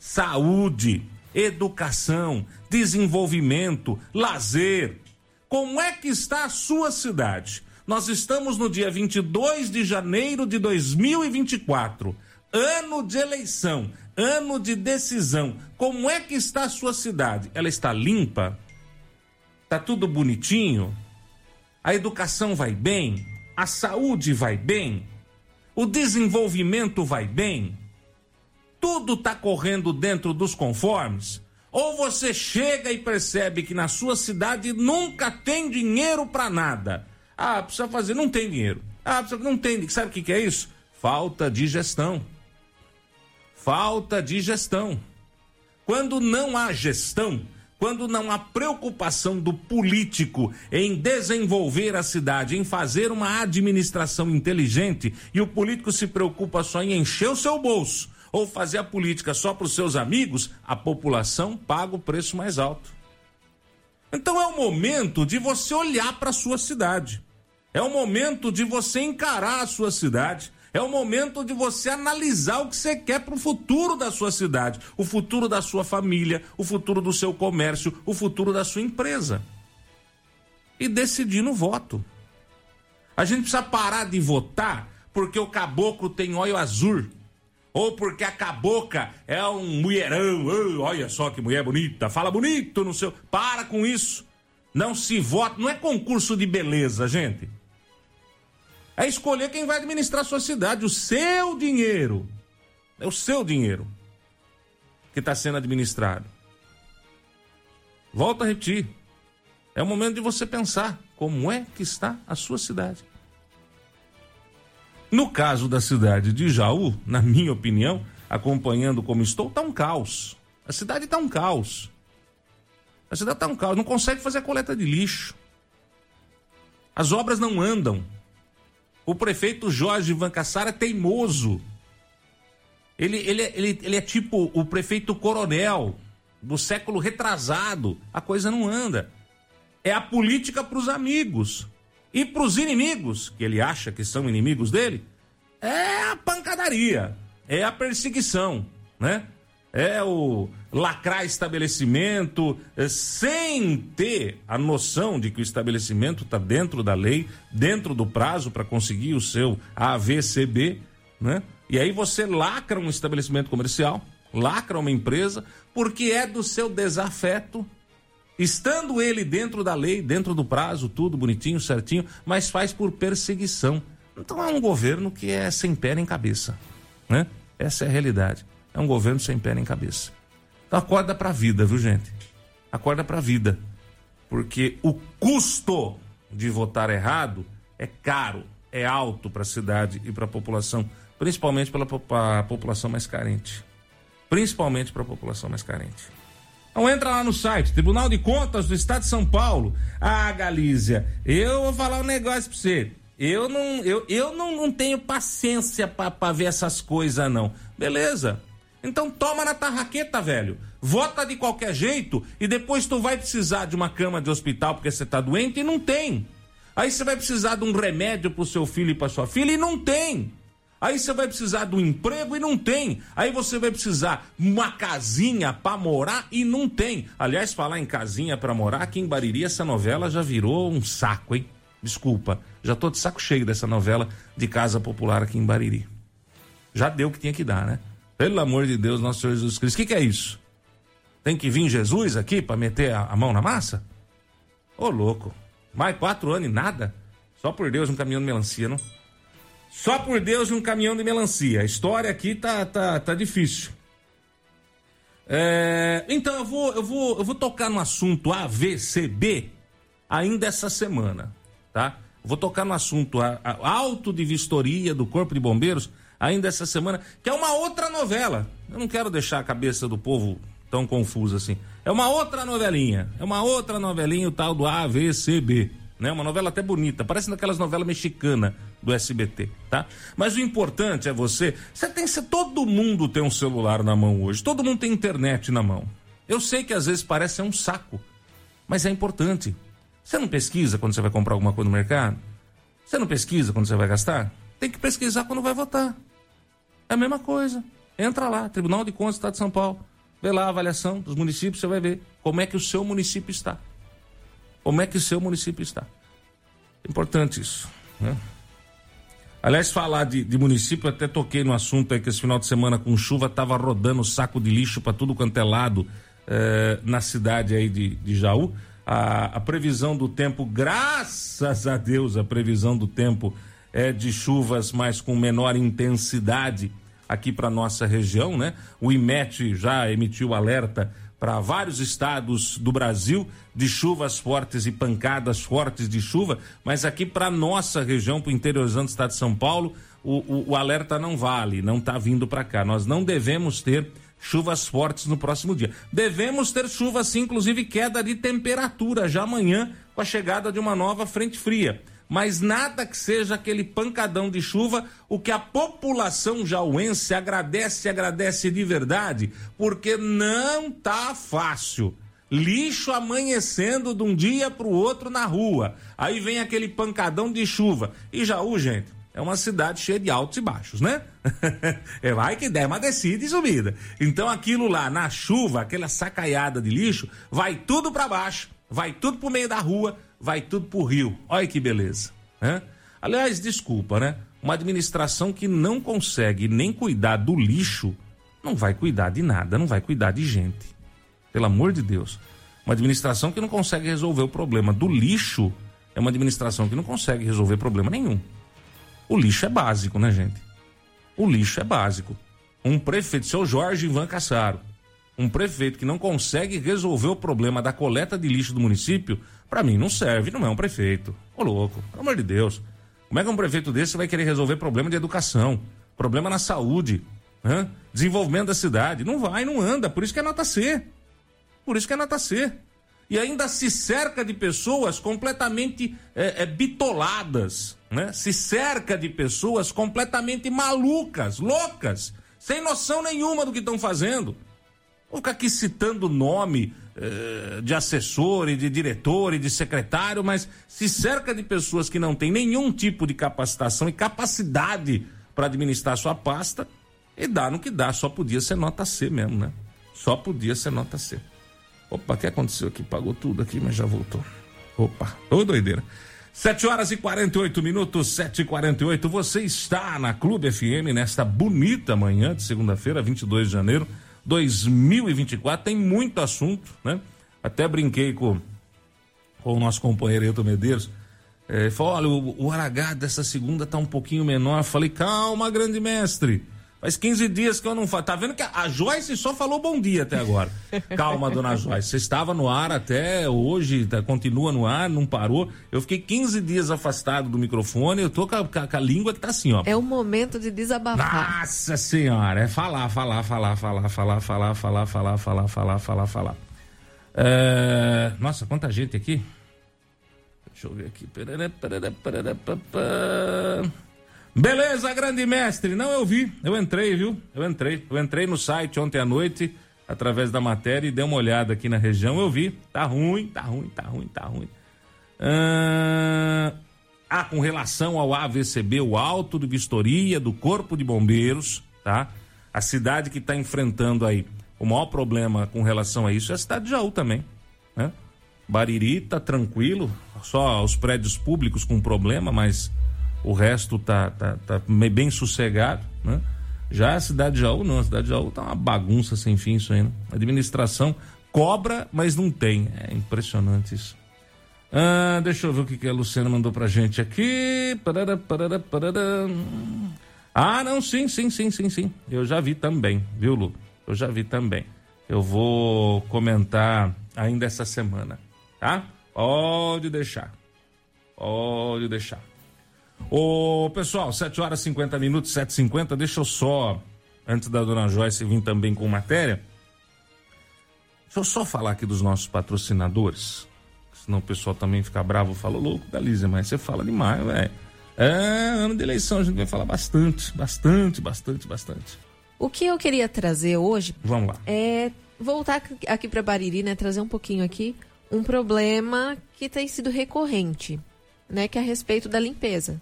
saúde, educação, desenvolvimento, lazer. Como é que está a sua cidade? Nós estamos no dia 22 de janeiro de 2024, ano de eleição, ano de decisão. Como é que está a sua cidade? Ela está limpa? Tá tudo bonitinho? A educação vai bem? A saúde vai bem? O desenvolvimento vai bem? tudo está correndo dentro dos conformes? Ou você chega e percebe que na sua cidade nunca tem dinheiro para nada? Ah, precisa fazer, não tem dinheiro. Ah, precisa, não tem. Sabe o que, que é isso? Falta de gestão. Falta de gestão. Quando não há gestão, quando não há preocupação do político em desenvolver a cidade, em fazer uma administração inteligente, e o político se preocupa só em encher o seu bolso ou fazer a política só para os seus amigos, a população paga o preço mais alto. Então é o momento de você olhar para a sua cidade. É o momento de você encarar a sua cidade. É o momento de você analisar o que você quer para o futuro da sua cidade, o futuro da sua família, o futuro do seu comércio, o futuro da sua empresa. e decidir no voto. A gente precisa parar de votar porque o caboclo tem olho azul. Ou porque a cabocla é um mulherão. Olha só que mulher bonita, fala bonito no seu. Para com isso. Não se vota. Não é concurso de beleza, gente. É escolher quem vai administrar a sua cidade, o seu dinheiro. É o seu dinheiro que está sendo administrado. Volto a repetir. É o momento de você pensar como é que está a sua cidade. No caso da cidade de Jaú, na minha opinião, acompanhando como estou, está um caos. A cidade está um caos. A cidade está um caos, não consegue fazer a coleta de lixo. As obras não andam. O prefeito Jorge Van Cassara é teimoso. Ele, ele, ele, ele é tipo o prefeito coronel do século retrasado. A coisa não anda. É a política para os amigos. E para os inimigos, que ele acha que são inimigos dele, é a pancadaria, é a perseguição, né? É o lacrar estabelecimento é, sem ter a noção de que o estabelecimento está dentro da lei, dentro do prazo para conseguir o seu AVCB, né? E aí você lacra um estabelecimento comercial, lacra uma empresa, porque é do seu desafeto, estando ele dentro da lei, dentro do prazo, tudo bonitinho, certinho, mas faz por perseguição. Então é um governo que é sem pé nem cabeça, né? Essa é a realidade. É um governo sem pé nem cabeça. Então acorda pra vida, viu, gente? Acorda pra vida. Porque o custo de votar errado é caro, é alto para a cidade e para a população, principalmente pela a população mais carente. Principalmente para a população mais carente. Então entra lá no site, Tribunal de Contas do Estado de São Paulo. Ah, Galícia, eu vou falar um negócio pra você. Eu não, eu, eu não, não tenho paciência para ver essas coisas, não. Beleza. Então toma na tarraqueta, velho. Vota de qualquer jeito e depois tu vai precisar de uma cama de hospital porque você tá doente e não tem. Aí você vai precisar de um remédio pro seu filho e pra sua filha e não tem. Aí você vai precisar de um emprego e não tem. Aí você vai precisar uma casinha para morar e não tem. Aliás, falar em casinha para morar, aqui em Bariri essa novela já virou um saco, hein? Desculpa, já tô de saco cheio dessa novela de Casa Popular aqui em Bariri. Já deu o que tinha que dar, né? Pelo amor de Deus, nosso Senhor Jesus Cristo. O que, que é isso? Tem que vir Jesus aqui para meter a, a, mão na massa? Ô, louco. Mais quatro anos e nada? Só por Deus um caminhão de melancia, não? Só por Deus um caminhão de melancia. A história aqui tá, tá, tá difícil. É, então eu vou, eu, vou, eu vou tocar no assunto AVCB ainda essa semana, tá? Vou tocar no assunto a, a de vistoria do Corpo de Bombeiros ainda essa semana, que é uma outra novela. Eu não quero deixar a cabeça do povo tão confusa assim. É uma outra novelinha. É uma outra novelinha, o tal do AVCB né? Uma novela até bonita, parece daquelas novelas mexicanas do SBT, tá? Mas o importante é você, você tem, você, todo mundo tem um celular na mão hoje, todo mundo tem internet na mão. Eu sei que às vezes parece um saco, mas é importante. Você não pesquisa quando você vai comprar alguma coisa no mercado? Você não pesquisa quando você vai gastar? Tem que pesquisar quando vai votar. É a mesma coisa. Entra lá, Tribunal de Contas do Estado de São Paulo. Vê lá a avaliação dos municípios, você vai ver como é que o seu município está como é que o seu município está. Importante isso. Né? Aliás, falar de, de, município, até toquei no assunto aí que esse final de semana com chuva tava rodando saco de lixo para tudo quanto é lado eh, na cidade aí de, de Jaú. A, a, previsão do tempo, graças a Deus, a previsão do tempo é de chuvas, mas com menor intensidade aqui para nossa região, né? O IMET já emitiu alerta para vários estados do Brasil de chuvas fortes e pancadas fortes de chuva, mas aqui para nossa região, para o interiorzão do estado de São Paulo, o, o, o alerta não vale, não está vindo para cá. Nós não devemos ter chuvas fortes no próximo dia. Devemos ter chuvas, sim, inclusive queda de temperatura já amanhã com a chegada de uma nova frente fria mas nada que seja aquele pancadão de chuva, o que a população jauense agradece, agradece de verdade, porque não tá fácil. Lixo amanhecendo de um dia para o outro na rua. Aí vem aquele pancadão de chuva. E Jaú, gente, é uma cidade cheia de altos e baixos, né? *laughs* é vai que der uma descida e subida. Então aquilo lá na chuva, aquela sacaiada de lixo, vai tudo para baixo, vai tudo pro meio da rua, vai tudo pro rio. Olha que beleza. Né? Aliás, desculpa, né? Uma administração que não consegue nem cuidar do lixo, não vai cuidar de nada, não vai cuidar de gente. Pelo amor de Deus. Uma administração que não consegue resolver o problema do lixo é uma administração que não consegue resolver problema nenhum. O lixo é básico, né, gente? O lixo é básico. Um prefeito, seu Jorge Ivan Cassaro, um prefeito que não consegue resolver o problema da coleta de lixo do município, para mim não serve, não é um prefeito. Ô louco, pelo amor de Deus. Como é que um prefeito desse vai querer resolver problema de educação, problema na saúde, hã? desenvolvimento da cidade? Não vai, não anda, por isso que é nota C. Por isso que é nota C. E ainda se cerca de pessoas completamente é, é, bitoladas, né? Se cerca de pessoas completamente malucas, loucas, sem noção nenhuma do que estão fazendo. Vou ficar aqui citando nome eh, de assessor e de diretor e de secretário, mas se cerca de pessoas que não têm nenhum tipo de capacitação e capacidade para administrar sua pasta, e dá no que dá, só podia ser nota C mesmo, né? Só podia ser nota C. Opa, o que aconteceu aqui? Pagou tudo aqui, mas já voltou. Opa, ô doideira. 7 horas e 48 minutos, 7 e 48 Você está na Clube FM nesta bonita manhã de segunda-feira, 22 de janeiro 2024. Tem muito assunto, né? Até brinquei com, com o nosso companheiro Eto Medeiros. É, falou: olha, o, o Aragá dessa segunda tá um pouquinho menor. Falei, calma, grande mestre. Faz 15 dias que eu não falo. Tá vendo que a Joyce só falou bom dia até agora. Calma, dona Joyce. Você estava no ar até hoje, tá, continua no ar, não parou. Eu fiquei 15 dias afastado do microfone, eu tô com a, com a língua que tá assim, ó. É o momento de desabafar. Nossa senhora, é falar, falar, falar, falar, falar, falar, falar, falar, falar, falar, falar, falar. É... Nossa, quanta gente aqui. Deixa eu ver aqui. Beleza, grande mestre. Não, eu vi. Eu entrei, viu? Eu entrei. Eu entrei no site ontem à noite, através da matéria, e dei uma olhada aqui na região. Eu vi. Tá ruim, tá ruim, tá ruim, tá ruim. Ah, ah com relação ao AVCB, o Alto de Vistoria do Corpo de Bombeiros, tá? A cidade que está enfrentando aí o maior problema com relação a isso é a cidade de Jaú também, né? Bariri tá tranquilo, só os prédios públicos com problema, mas o resto tá, tá, tá bem sossegado, né? Já a cidade de Jaú não, a cidade de Jaú tá uma bagunça sem fim isso aí, né? A administração cobra, mas não tem. É impressionante isso. Ah, deixa eu ver o que, que a Luciana mandou pra gente aqui. Parará, parará, parará. Ah, não, sim, sim, sim, sim, sim. Eu já vi também, viu, Lu? Eu já vi também. Eu vou comentar ainda essa semana, tá? Pode deixar. Pode deixar. Ô, pessoal, 7 horas e 50 minutos, 7h50. Deixa eu só, antes da dona Joyce vir também com matéria, deixa eu só falar aqui dos nossos patrocinadores. Senão o pessoal também fica bravo, fala, louco, Dalícia, mas você fala demais, velho. É, ano de eleição a gente vai falar bastante, bastante, bastante, bastante. O que eu queria trazer hoje. Vamos lá. É voltar aqui para Bariri, né? Trazer um pouquinho aqui um problema que tem sido recorrente, né? Que é a respeito da limpeza.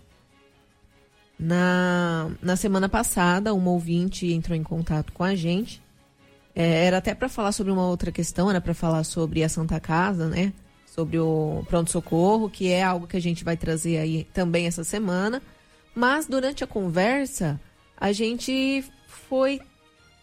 Na, na semana passada, uma ouvinte entrou em contato com a gente. É, era até para falar sobre uma outra questão, era para falar sobre a Santa Casa, né? Sobre o pronto-socorro, que é algo que a gente vai trazer aí também essa semana. Mas durante a conversa, a gente foi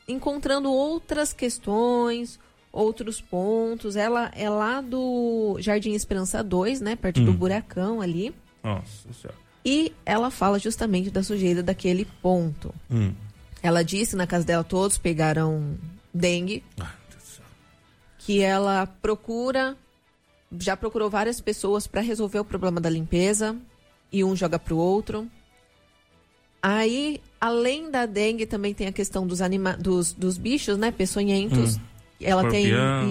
encontrando outras questões, outros pontos. Ela é lá do Jardim Esperança 2, né? Perto hum. do Buracão ali. Nossa Senhora. E ela fala justamente da sujeira daquele ponto. Hum. Ela disse na casa dela todos pegaram dengue. Ah, que ela procura, já procurou várias pessoas para resolver o problema da limpeza e um joga pro outro. Aí, além da dengue, também tem a questão dos anima dos, dos bichos, né, peçonhentos. Hum. Ela tem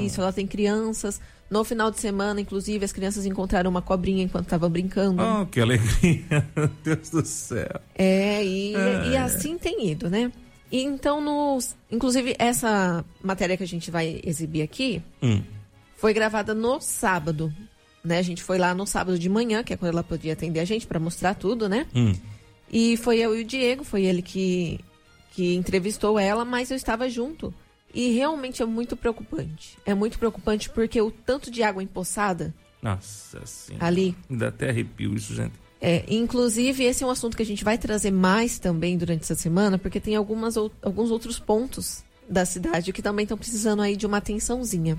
isso, ela tem crianças. No final de semana, inclusive, as crianças encontraram uma cobrinha enquanto estavam brincando. Oh, que alegria! *laughs* Meu Deus do céu. É, e, é. e assim tem ido, né? E então, nos, inclusive, essa matéria que a gente vai exibir aqui hum. foi gravada no sábado. Né? A gente foi lá no sábado de manhã, que é quando ela podia atender a gente para mostrar tudo, né? Hum. E foi eu e o Diego, foi ele que, que entrevistou ela, mas eu estava junto. E realmente é muito preocupante. É muito preocupante porque o tanto de água empoçada Nossa senhora. Ali. Ainda até arrepio isso, gente. É, inclusive, esse é um assunto que a gente vai trazer mais também durante essa semana, porque tem algumas, ou- alguns outros pontos da cidade que também estão precisando aí de uma atençãozinha.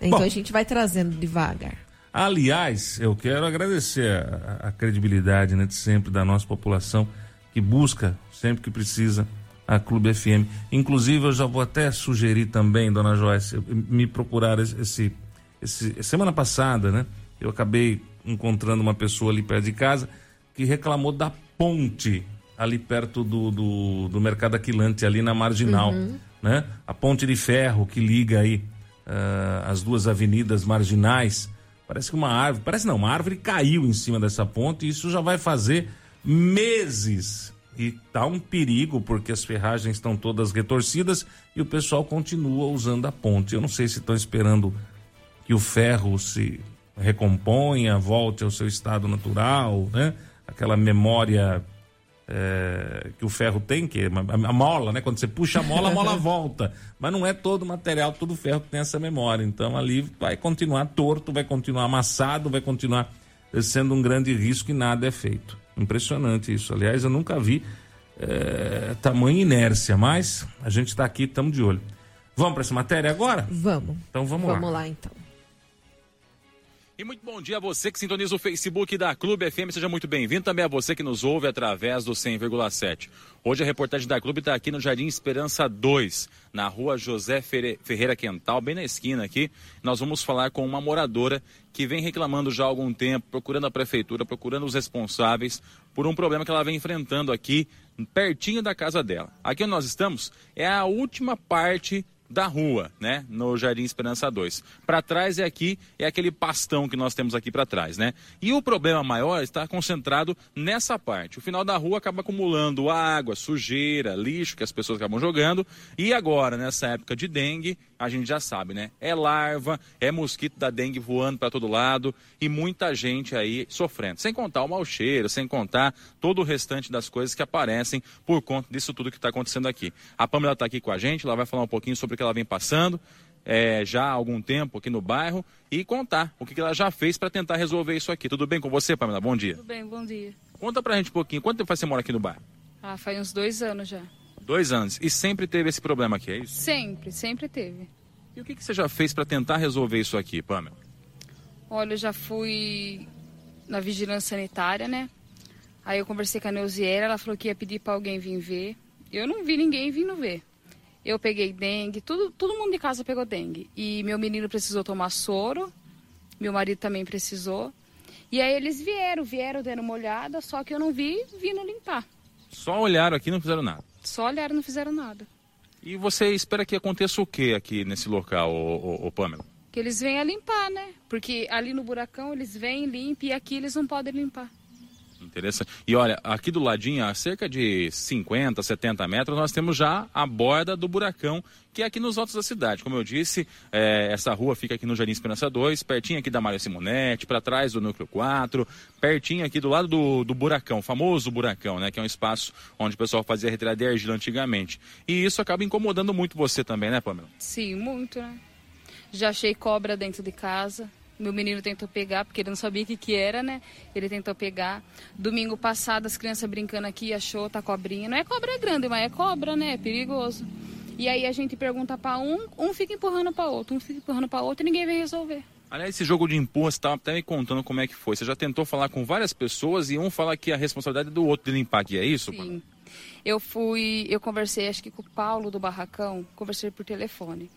Então Bom. a gente vai trazendo devagar. Aliás, eu quero agradecer a, a credibilidade né, de sempre da nossa população que busca, sempre que precisa, a Clube FM. Inclusive, eu já vou até sugerir também, dona Joyce, me procurar esse, esse, Semana passada, né? Eu acabei encontrando uma pessoa ali perto de casa que reclamou da ponte ali perto do, do, do Mercado Aquilante, ali na Marginal. Uhum. Né? A ponte de ferro que liga aí ah, as duas avenidas marginais. Parece que uma árvore, parece não, uma árvore caiu em cima dessa ponte e isso já vai fazer meses. E tá um perigo porque as ferragens estão todas retorcidas e o pessoal continua usando a ponte. Eu não sei se estão esperando que o ferro se recomponha, volte ao seu estado natural, né? Aquela memória é, que o ferro tem, que é a, mola, né? Quando você puxa a mola, a mola *laughs* volta. Mas não é todo material, todo ferro que tem essa memória. Então ali vai continuar torto, vai continuar amassado, vai continuar eh, sendo um grande risco e nada é feito. Impressionante isso. Aliás, eu nunca vi eh, tamanha inércia, mas a gente está aqui, estamos de olho. Vamos para essa matéria agora? Vamos. Então vamos, Vamos lá. lá, então. E muito bom dia a você que sintoniza o Facebook da Clube FM, seja muito bem-vindo. Também a você que nos ouve através do 100,7. Hoje a reportagem da Clube está aqui no Jardim Esperança 2, na rua José Ferreira Quental, bem na esquina aqui. Nós vamos falar com uma moradora que vem reclamando já há algum tempo, procurando a prefeitura, procurando os responsáveis por um problema que ela vem enfrentando aqui, pertinho da casa dela. Aqui onde nós estamos é a última parte da rua, né, no Jardim Esperança 2. Para trás é aqui, é aquele pastão que nós temos aqui para trás, né? E o problema maior está concentrado nessa parte. O final da rua acaba acumulando água, sujeira, lixo que as pessoas acabam jogando. E agora, nessa época de dengue, a gente já sabe, né? É larva, é mosquito da dengue voando para todo lado e muita gente aí sofrendo. Sem contar o mau cheiro, sem contar todo o restante das coisas que aparecem por conta disso tudo que está acontecendo aqui. A Pamela está aqui com a gente, ela vai falar um pouquinho sobre que ela vem passando é, já há algum tempo aqui no bairro e contar o que ela já fez para tentar resolver isso aqui. Tudo bem com você, Pamela? Bom dia. Tudo bem, bom dia. Conta pra gente um pouquinho. Quanto tempo faz você mora aqui no bairro? Ah, faz uns dois anos já. Dois anos. E sempre teve esse problema aqui, é isso? Sempre, sempre teve. E o que, que você já fez para tentar resolver isso aqui, Pamela? Olha, eu já fui na vigilância sanitária, né? Aí eu conversei com a Neuziera, ela falou que ia pedir para alguém vir ver. Eu não vi ninguém vindo ver. Eu peguei dengue, tudo, todo mundo de casa pegou dengue. E meu menino precisou tomar soro, meu marido também precisou. E aí eles vieram, vieram dando uma olhada, só que eu não vi vindo limpar. Só olharam aqui e não fizeram nada. Só olharam e não fizeram nada. E você espera que aconteça o que aqui nesse local, ô, ô, ô, Pamela? Que eles venham limpar, né? Porque ali no buracão eles vêm, limpam e aqui eles não podem limpar. Interessante. E olha, aqui do ladinho, a cerca de 50, 70 metros, nós temos já a borda do buracão, que é aqui nos altos da cidade. Como eu disse, é, essa rua fica aqui no Jardim Esperança 2, pertinho aqui da Mário Simonetti, para trás do Núcleo 4, pertinho aqui do lado do, do buracão, o famoso buracão, né? Que é um espaço onde o pessoal fazia retirada de argila antigamente. E isso acaba incomodando muito você também, né, Pamela? Sim, muito, né? Já achei cobra dentro de casa. Meu menino tentou pegar, porque ele não sabia o que, que era, né? Ele tentou pegar. Domingo passado, as crianças brincando aqui, achou, tá cobrinha. Não é cobra grande, mas é cobra, né? É perigoso. E aí a gente pergunta para um, um fica empurrando para outro, um fica empurrando para outro e ninguém vem resolver. Aliás, esse jogo de empurra, você estava até me contando como é que foi. Você já tentou falar com várias pessoas e um fala que a responsabilidade é do outro de limpar aqui, é isso? Sim. Eu fui, eu conversei acho que com o Paulo do Barracão, conversei por telefone.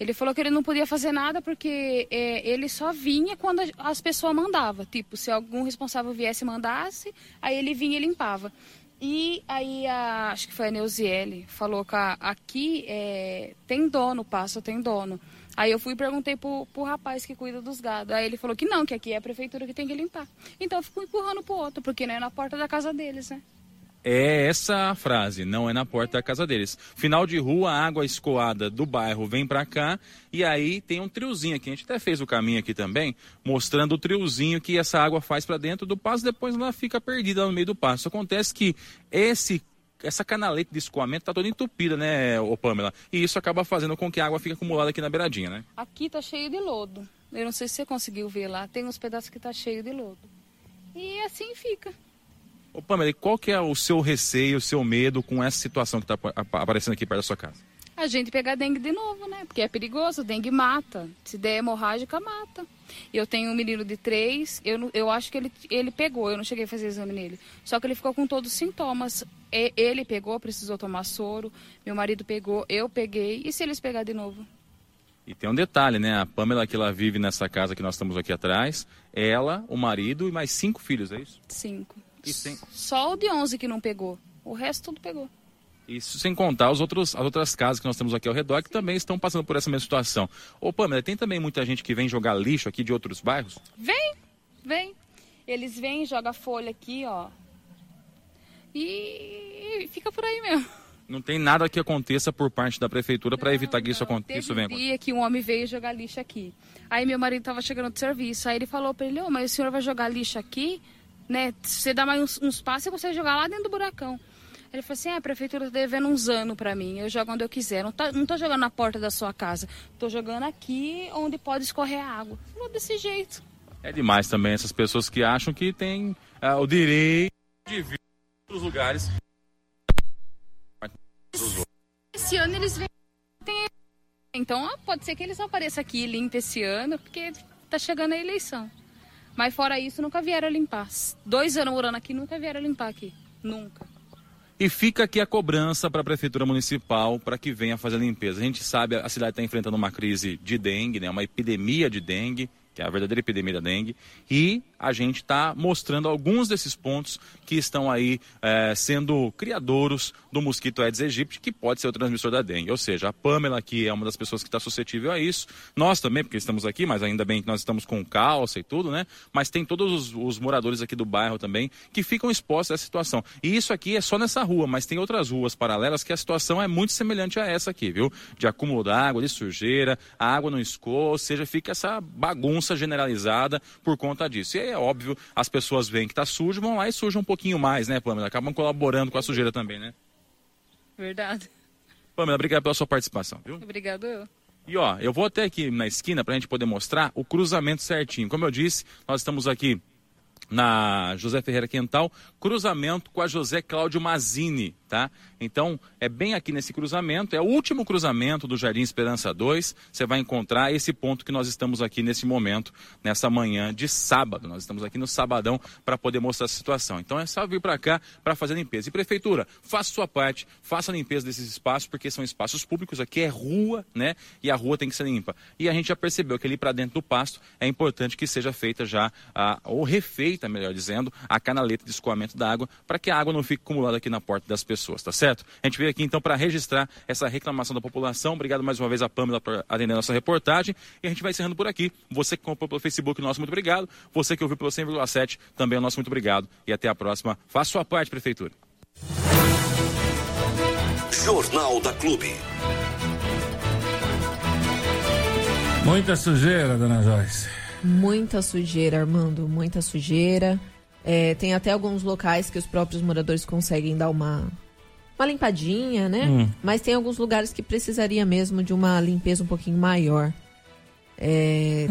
Ele falou que ele não podia fazer nada porque é, ele só vinha quando as pessoas mandavam. Tipo, se algum responsável viesse e mandasse, aí ele vinha e limpava. E aí, a, acho que foi a Neuziele, falou que a- aqui é, tem dono, passo tem dono. Aí eu fui e perguntei pro, pro rapaz que cuida dos gados. Aí ele falou que não, que aqui é a prefeitura que tem que limpar. Então eu fico empurrando pro outro, porque não é na porta da casa deles, né? É essa a frase, não é na porta da casa deles. Final de rua, água escoada do bairro vem pra cá e aí tem um triozinho aqui. A gente até fez o caminho aqui também, mostrando o triozinho que essa água faz pra dentro do passo, depois ela fica perdida no meio do passo. Acontece que esse essa canaleta de escoamento tá toda entupida, né, ô Pamela? E isso acaba fazendo com que a água fique acumulada aqui na beiradinha, né? Aqui tá cheio de lodo. Eu não sei se você conseguiu ver lá. Tem uns pedaços que tá cheio de lodo. E assim fica. Ô Pamela, e qual que é o seu receio, o seu medo com essa situação que está aparecendo aqui perto da sua casa? A gente pegar dengue de novo, né? Porque é perigoso, dengue mata. Se der hemorrágica, mata. Eu tenho um menino de três, eu, eu acho que ele, ele pegou, eu não cheguei a fazer exame nele. Só que ele ficou com todos os sintomas. Ele pegou, precisou tomar soro, meu marido pegou, eu peguei. E se eles pegar de novo? E tem um detalhe, né? A Pamela que ela vive nessa casa que nós estamos aqui atrás, ela, o marido e mais cinco filhos, é isso? Cinco. Sem, Só o de 11 que não pegou. O resto tudo pegou. isso sem contar os outros, as outras casas que nós temos aqui ao redor que também estão passando por essa mesma situação. Ô Pamela, tem também muita gente que vem jogar lixo aqui de outros bairros? Vem, vem. Eles vêm, joga folha aqui, ó. E fica por aí mesmo. Não tem nada que aconteça por parte da prefeitura para evitar que isso, aconte, que isso venha um dia que um homem veio jogar lixo aqui. Aí meu marido tava chegando do serviço. Aí ele falou pra ele, ô, mas o senhor vai jogar lixo aqui? Né? Se você dá mais uns, uns passos, você consegue jogar lá dentro do buracão. Ele falou assim, ah, a prefeitura tá devendo uns anos pra mim. Eu jogo onde eu quiser. Não, tá, não tô jogando na porta da sua casa. Tô jogando aqui onde pode escorrer a água. Falou desse jeito. É demais também essas pessoas que acham que têm ah, o direito de vir em outros lugares. Esse ano eles vêm. tem- Então pode ser que eles não apareçam aqui limpem esse ano, porque tá chegando a eleição. Mas fora isso, nunca vieram limpar. Dois anos morando aqui, nunca vieram limpar aqui. Nunca. E fica aqui a cobrança para a Prefeitura Municipal para que venha fazer a limpeza. A gente sabe, a cidade está enfrentando uma crise de dengue, né? uma epidemia de dengue, que é a verdadeira epidemia da dengue, e a gente está mostrando alguns desses pontos que estão aí eh, sendo criadouros do mosquito Aedes aegypti, que pode ser o transmissor da dengue. Ou seja, a Pamela aqui é uma das pessoas que está suscetível a isso. Nós também, porque estamos aqui, mas ainda bem que nós estamos com calça e tudo, né? Mas tem todos os, os moradores aqui do bairro também que ficam expostos a essa situação. E isso aqui é só nessa rua, mas tem outras ruas paralelas que a situação é muito semelhante a essa aqui, viu? De acúmulo d'água, de sujeira, a água não escoa, ou seja, fica essa bagunça generalizada por conta disso. E é óbvio, as pessoas veem que tá sujo, vão lá e sujam um pouquinho mais, né, Pamela? Acabam colaborando com a sujeira também, né? Verdade. Pamela, obrigado pela sua participação, viu? Obrigado eu. E ó, eu vou até aqui na esquina para a gente poder mostrar o cruzamento certinho. Como eu disse, nós estamos aqui na José Ferreira Quental, cruzamento com a José Cláudio Mazini, tá? Então, é bem aqui nesse cruzamento, é o último cruzamento do Jardim Esperança 2. Você vai encontrar esse ponto que nós estamos aqui nesse momento, nessa manhã de sábado. Nós estamos aqui no sabadão para poder mostrar essa situação. Então, é só vir para cá para fazer a limpeza. E prefeitura, faça sua parte, faça a limpeza desses espaços, porque são espaços públicos, aqui é rua, né? E a rua tem que ser limpa. E a gente já percebeu que ali para dentro do pasto é importante que seja feita já, a, ou refeita, melhor dizendo, a canaleta de escoamento da água, para que a água não fique acumulada aqui na porta das pessoas, tá certo? A gente veio aqui então para registrar essa reclamação da população. Obrigado mais uma vez a Pamela por atender a nossa reportagem. E a gente vai encerrando por aqui. Você que comprou pelo Facebook, nosso muito obrigado. Você que ouviu pelo 100,7, também o nosso muito obrigado. E até a próxima. Faça sua parte, Prefeitura. Jornal da Clube. Muita sujeira, dona Joyce. Muita sujeira, Armando, muita sujeira. É, tem até alguns locais que os próprios moradores conseguem dar uma, uma limpadinha, né? Hum. Mas tem alguns lugares que precisaria mesmo de uma limpeza um pouquinho maior. É,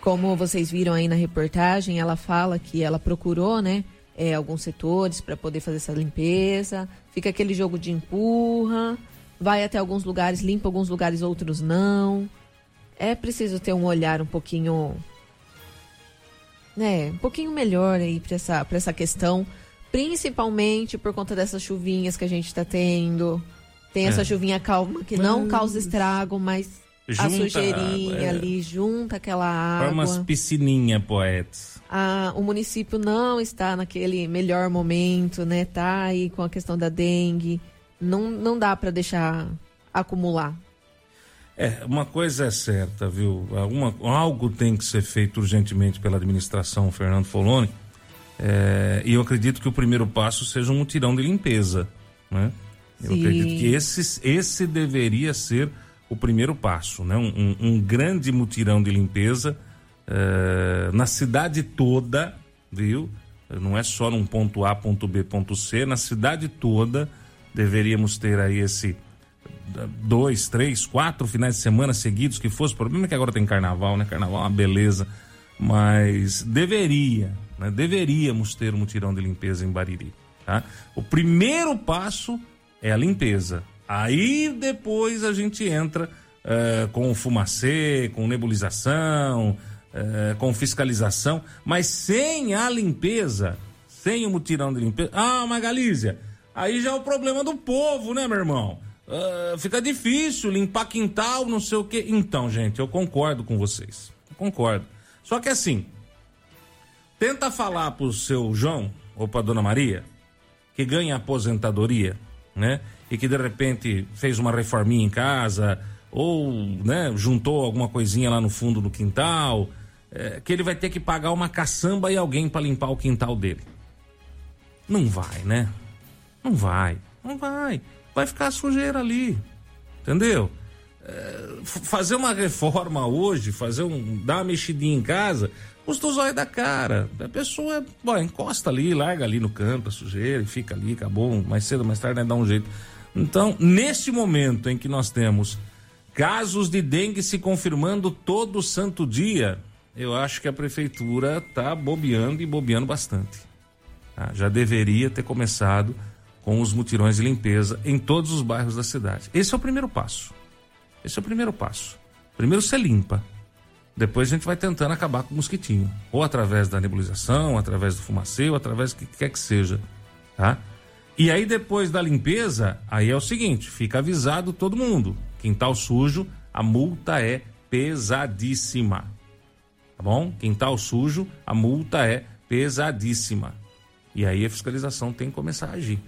como vocês viram aí na reportagem, ela fala que ela procurou, né? é, alguns setores para poder fazer essa limpeza. Fica aquele jogo de empurra, vai até alguns lugares, limpa alguns lugares, outros não. É preciso ter um olhar um pouquinho, né, um pouquinho melhor aí para essa, pra essa questão, principalmente por conta dessas chuvinhas que a gente está tendo. Tem essa É. chuvinha calma que não Mas- causa estrago, mas a Junta sujeirinha água, é. ali junta aquela Para umas água. piscininha, poetas. Ah, o município não está naquele melhor momento, né? Tá aí com a questão da dengue. Não, não dá para deixar acumular. É, uma coisa é certa, viu? Alguma, algo tem que ser feito urgentemente pela administração Fernando Foloni. É, e eu acredito que o primeiro passo seja um mutirão de limpeza, né? Eu Sim. acredito que esse, esse deveria ser o primeiro passo, né? Um, um- um grande mutirão de limpeza é, na cidade toda, viu? Não é só num ponto A, ponto B, ponto C, na cidade toda deveríamos ter aí esse dois, três, quatro finais de semana seguidos que fosse. O problema é que agora tem carnaval, né? Carnaval é uma beleza. Mas deveria, né? deveríamos ter um mutirão de limpeza em Bariri. Tá? O primeiro passo é a limpeza. Aí depois a gente entra eh, com fumacê, com nebulização, eh, com fiscalização, mas sem a limpeza, sem o mutirão de limpeza. Ah, Magalízia, aí já é o problema do povo, né, meu irmão? Ah, fica difícil limpar quintal, não sei o quê. Então, gente, eu concordo com vocês. Eu concordo. Só que assim, tenta falar pro seu João ou pra dona Maria que ganha aposentadoria, né? E que de repente fez uma reforminha em casa ou, né, juntou alguma coisinha lá no fundo do quintal, é, que ele vai ter que pagar uma caçamba e alguém para limpar o quintal dele. Não vai, né? Não vai, não vai. Vai ficar sujeira ali, entendeu? É, fazer uma reforma hoje, fazer um, dar uma mexidinha em casa, custa os olhos da cara. A pessoa, bom, encosta ali, larga ali no canto a sujeira e fica ali, acabou. Mais cedo, mais tarde, né, dá um jeito. Então, nesse momento em que nós temos casos de dengue se confirmando todo santo dia, eu acho que a prefeitura tá bobeando e bobeando bastante. tá? Já deveria ter começado com os mutirões de limpeza em todos os bairros da cidade. Esse é o primeiro passo. Esse é o primeiro passo. Primeiro você limpa. Depois a gente vai tentando acabar com o mosquitinho. Ou através da nebulização, através do fumacê, ou através do que quer que seja. Tá? E aí depois da limpeza, aí é o seguinte, fica avisado todo mundo. Quintal sujo, a multa é pesadíssima. Tá bom? Quintal sujo, a multa é pesadíssima. E aí a fiscalização tem que começar a agir.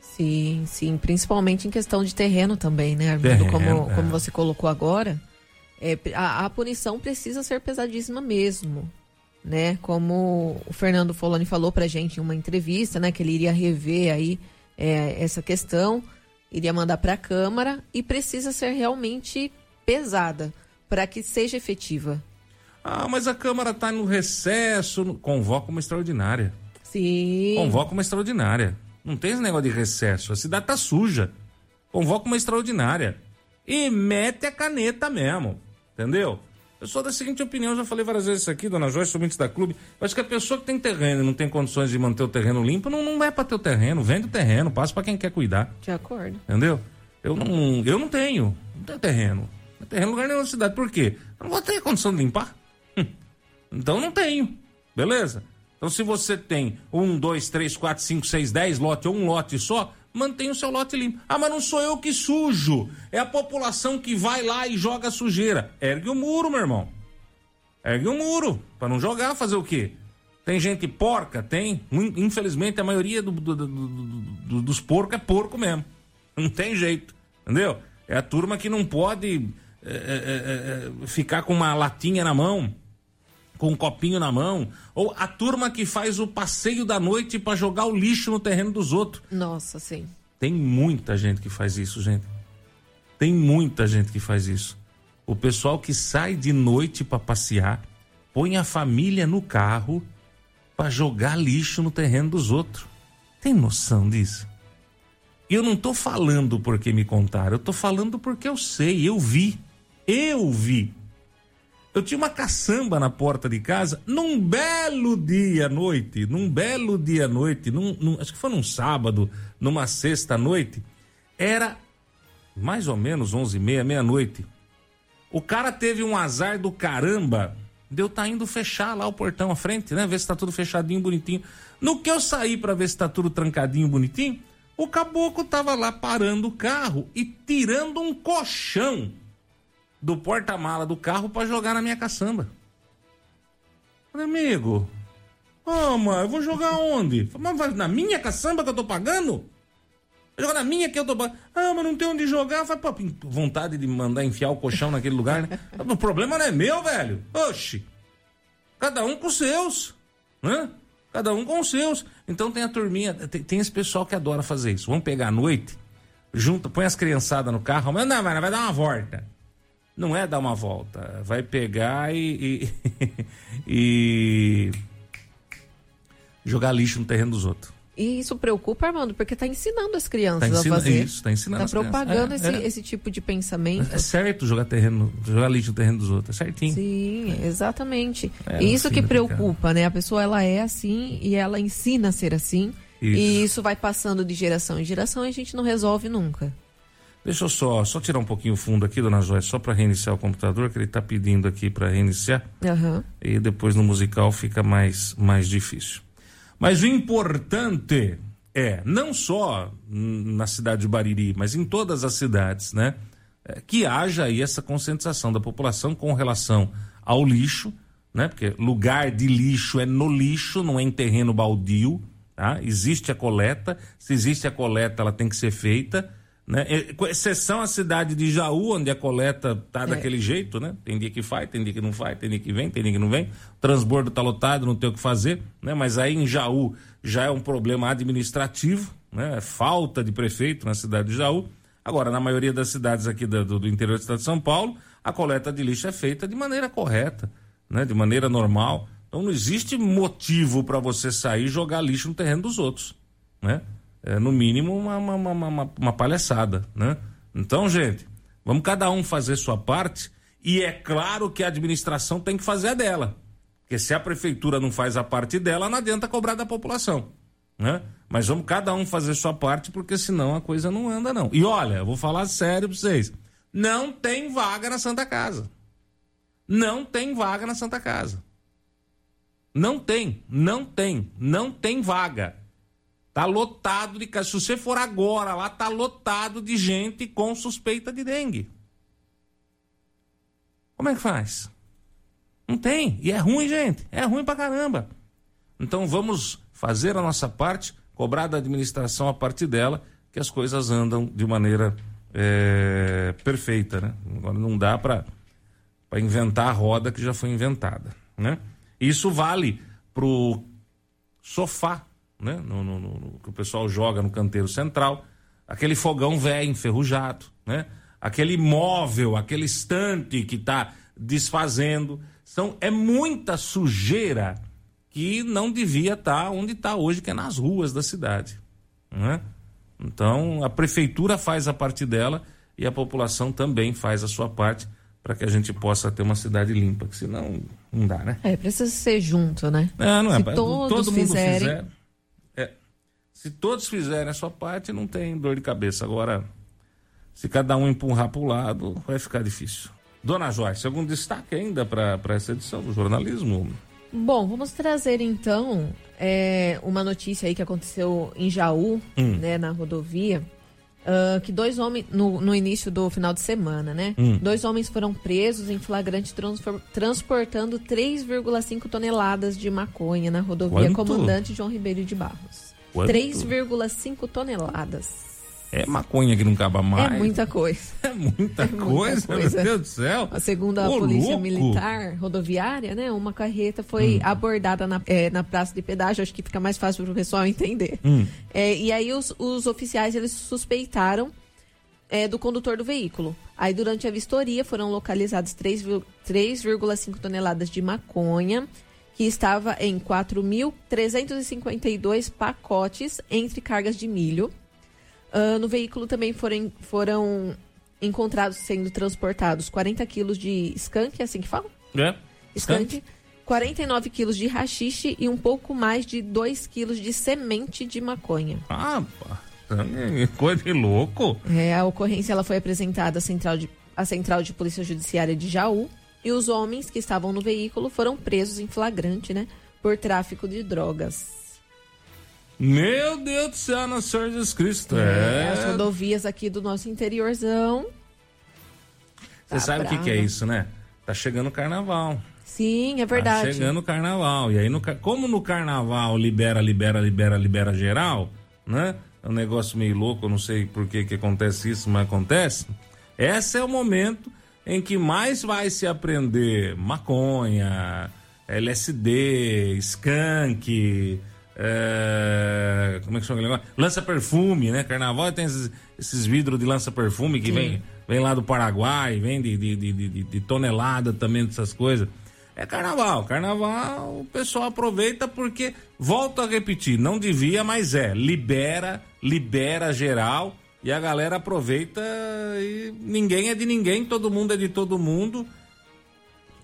Sim, sim, principalmente em questão de terreno também, né, Armando? Terreno, como, é. como você colocou agora, é, a, a punição precisa ser pesadíssima mesmo, né? Como o Fernando Foloni falou pra gente em uma entrevista, né, que ele iria rever aí é, essa questão, iria mandar pra Câmara e precisa ser realmente pesada para que seja efetiva. Ah, mas a Câmara está no recesso. Convoca uma extraordinária. Sim. Convoca uma extraordinária. Não tem esse negócio de recesso. A cidade tá suja. Convoca uma extraordinária. E mete a caneta mesmo. Entendeu? Eu sou da seguinte opinião, já falei várias vezes isso aqui, dona Joyce, ouvintes da clube. Acho que a pessoa que tem terreno e não tem condições de manter o terreno limpo, não, não é para ter o terreno. Vende o terreno, passa para quem quer cuidar. De acordo. Entendeu? Eu não, eu não tenho. Não tenho terreno. Não tenho terreno em lugar nenhum na cidade. Por quê? Eu não vou ter condição de limpar. Hum. Então não tenho. Beleza? Então se você tem um, dois, três, quatro, cinco, seis, dez lote ou um lote só, mantenha o seu lote limpo. Ah, mas não sou eu que sujo. É a população que vai lá e joga sujeira. Ergue o muro, meu irmão. Ergue o muro. Pra não jogar, fazer o quê? Tem gente porca? Tem. In- Infelizmente, a maioria do- do- do- dos porcos é porco mesmo. Não tem jeito. Entendeu? É a turma que não pode é, é, é, é, ficar com uma latinha na mão, com um copinho na mão. Ou a turma que faz o passeio da noite pra jogar o lixo no terreno dos outros. Nossa, sim. Tem muita gente que faz isso, gente. Tem muita gente que faz isso. O pessoal que sai de noite para passear, põe a família no carro para jogar lixo no terreno dos outros. Tem noção disso? E eu não tô falando porque me contaram, eu tô falando porque eu sei, eu vi. Eu vi. Eu tinha uma caçamba na porta de casa num belo dia à noite, num belo dia à noite, num, num- acho que foi num sábado, numa sexta noite. Era mais ou menos 11 e meia, meia-noite. O cara teve um azar do caramba de eu tá indo fechar lá o portão à frente, né? Ver se tá tudo fechadinho, bonitinho. No que eu saí para ver se tá tudo trancadinho, bonitinho, o caboclo tava lá parando o carro e tirando um colchão do porta-mala do carro para jogar na minha caçamba. Falei, amigo, ô, mano, eu vou jogar onde? Falei, na minha caçamba que eu tô pagando? Jogar na minha que eu tô pagando. Ah, mas não tem onde jogar. Falei, pô, vontade de mandar enfiar o colchão naquele lugar, né? *laughs* O problema não é meu, velho. Oxi. Cada um com os seus, né? Cada um com os seus. Então tem a turminha, tem, tem esse pessoal que adora fazer isso. Vamos pegar à noite, junta, põe as criançadas no carro, mas não, mas vai dar uma volta. Não é dar uma volta, vai pegar e, e, *laughs* e jogar lixo no terreno dos outros. E isso preocupa, Armando, porque está ensinando as crianças Tá ensina- a fazer. isso, tá ensinando Tá as crianças. propagando É, esse, é. esse tipo de pensamento. É certo jogar terreno, jogar lixo no terreno dos outros, é certinho. Sim, exatamente. É, e isso que preocupa, né? A pessoa ela é assim e ela ensina a ser assim. Isso. E isso vai passando de geração em geração e a gente não resolve nunca. Deixa eu só, só tirar um pouquinho o fundo aqui, dona Joyce, só para reiniciar o computador, que ele tá pedindo aqui para reiniciar. Aham. E depois no musical fica mais, mais difícil. Mas o importante é, não só na cidade de Bariri, mas em todas as cidades, né? é, que haja aí essa conscientização da população com relação ao lixo, né? Porque lugar de lixo é no lixo, não é em terreno baldio, tá? Existe a coleta, se existe a coleta, ela tem que ser feita, né? É, Com exceção a cidade de Jaú, onde a coleta tá daquele jeito, né? Tem dia que faz, tem dia que não faz, tem dia que vem, tem dia que não vem. O transbordo tá lotado, não tem o que fazer, né? Mas aí em Jaú já é um problema administrativo, né? É falta de prefeito na cidade de Jaú. Agora, na maioria das cidades aqui do, do- do interior do estado de São Paulo, a coleta de lixo é feita de maneira correta, né? De maneira normal. Então não existe motivo para você sair e jogar lixo no terreno dos outros, né? É, no mínimo uma, uma, uma, uma- palhaçada, né? Então, gente, vamos cada um fazer sua parte e é claro que a administração tem que fazer a dela. Porque se a prefeitura não faz a parte dela, não adianta cobrar da população, né? Mas vamos cada um fazer sua parte, porque senão a coisa não anda, não. E olha, eu vou falar sério pra vocês. Não tem vaga na Santa Casa. Não tem vaga na Santa Casa. Não tem, não tem, não tem vaga. Tá lotado de casa. Se você for agora lá, tá lotado de gente com suspeita de dengue. Como é que faz? Não tem. E é ruim, gente. É ruim pra caramba. Então vamos fazer a nossa parte, cobrar da administração a parte dela, que as coisas andam de maneira é, perfeita, né? Agora não dá para inventar a roda que já foi inventada, né? Isso vale pro sofá, né? No, no- no- que o pessoal joga no canteiro central, aquele fogão velho enferrujado, né? Aquele móvel, aquele estante que está desfazendo, são é muita sujeira que não devia estar onde está hoje, que é nas ruas da cidade, né? Então a prefeitura faz a parte dela e a população também faz a sua parte para que a gente possa ter uma cidade limpa, que senão não dá, né? É, precisa ser junto, né? É, não é, Se pra- todos todo mundo fizerem. fizer. Se todos fizerem a sua parte, não tem dor de cabeça. Agora, se cada um empurrar para o lado, vai ficar difícil. Dona Joyce, algum destaque ainda para essa edição do jornalismo? Bom, vamos trazer então é, uma notícia aí que aconteceu em Jaú, Hum. né, na rodovia, ah, que dois homens, no, no início do final de semana, né? Hum. Dois homens foram presos em flagrante transportando 3,5 toneladas de maconha na rodovia Quanto? Comandante João Ribeiro de Barros. Quanto? 3,5 toneladas. É maconha que não acaba mais. É muita coisa. *laughs* É muita muita coisa, coisa. meu Deus do céu. Segundo a Ô, Polícia louco. Militar Rodoviária, né, uma carreta foi Hum. abordada na, eh, na praça de pedágio, acho que fica mais fácil para o pessoal entender. Hum. Eh, e aí os, os oficiais eles suspeitaram eh, do condutor do veículo. Aí durante a vistoria foram localizadas 3,- 3,5 toneladas de maconha que estava em 4.352 pacotes entre cargas de milho. Ah, no veículo também foram, foram encontrados sendo transportados 40 quilos de skunk, é assim que fala? É? Skunk. 49 quilos de rachixe e um pouco mais de 2 quilos de semente de maconha. Ah, coisa de louco. É, a ocorrência ela foi apresentada à central, de, à central de Polícia Judiciária de Jaú e os homens que estavam no veículo foram presos em flagrante, né? Por tráfico de drogas. Meu Deus do céu, nosso Senhor Jesus Cristo. É, as É. rodovias aqui do nosso interiorzão. Você Tá sabe o que, que é isso, né? Tá chegando o carnaval. Sim, é verdade. Tá chegando o carnaval. E aí, no, como no carnaval libera, libera, libera, libera geral, né? É um negócio meio louco, eu não sei por que, que acontece isso, mas acontece. Esse é o momento em que mais vai se aprender maconha, LSD, skunk, é, como é que chama aquele negócio? Lança-perfume, né? Carnaval tem esses, esses vidros de lança-perfume que Sim. vem, vem lá do Paraguai, vem de, de, de, de- de tonelada também dessas coisas. É carnaval. Carnaval o pessoal aproveita porque, volto a repetir, não devia, mas é. Libera, libera geral e a galera aproveita e ninguém é de ninguém, todo mundo é de todo mundo.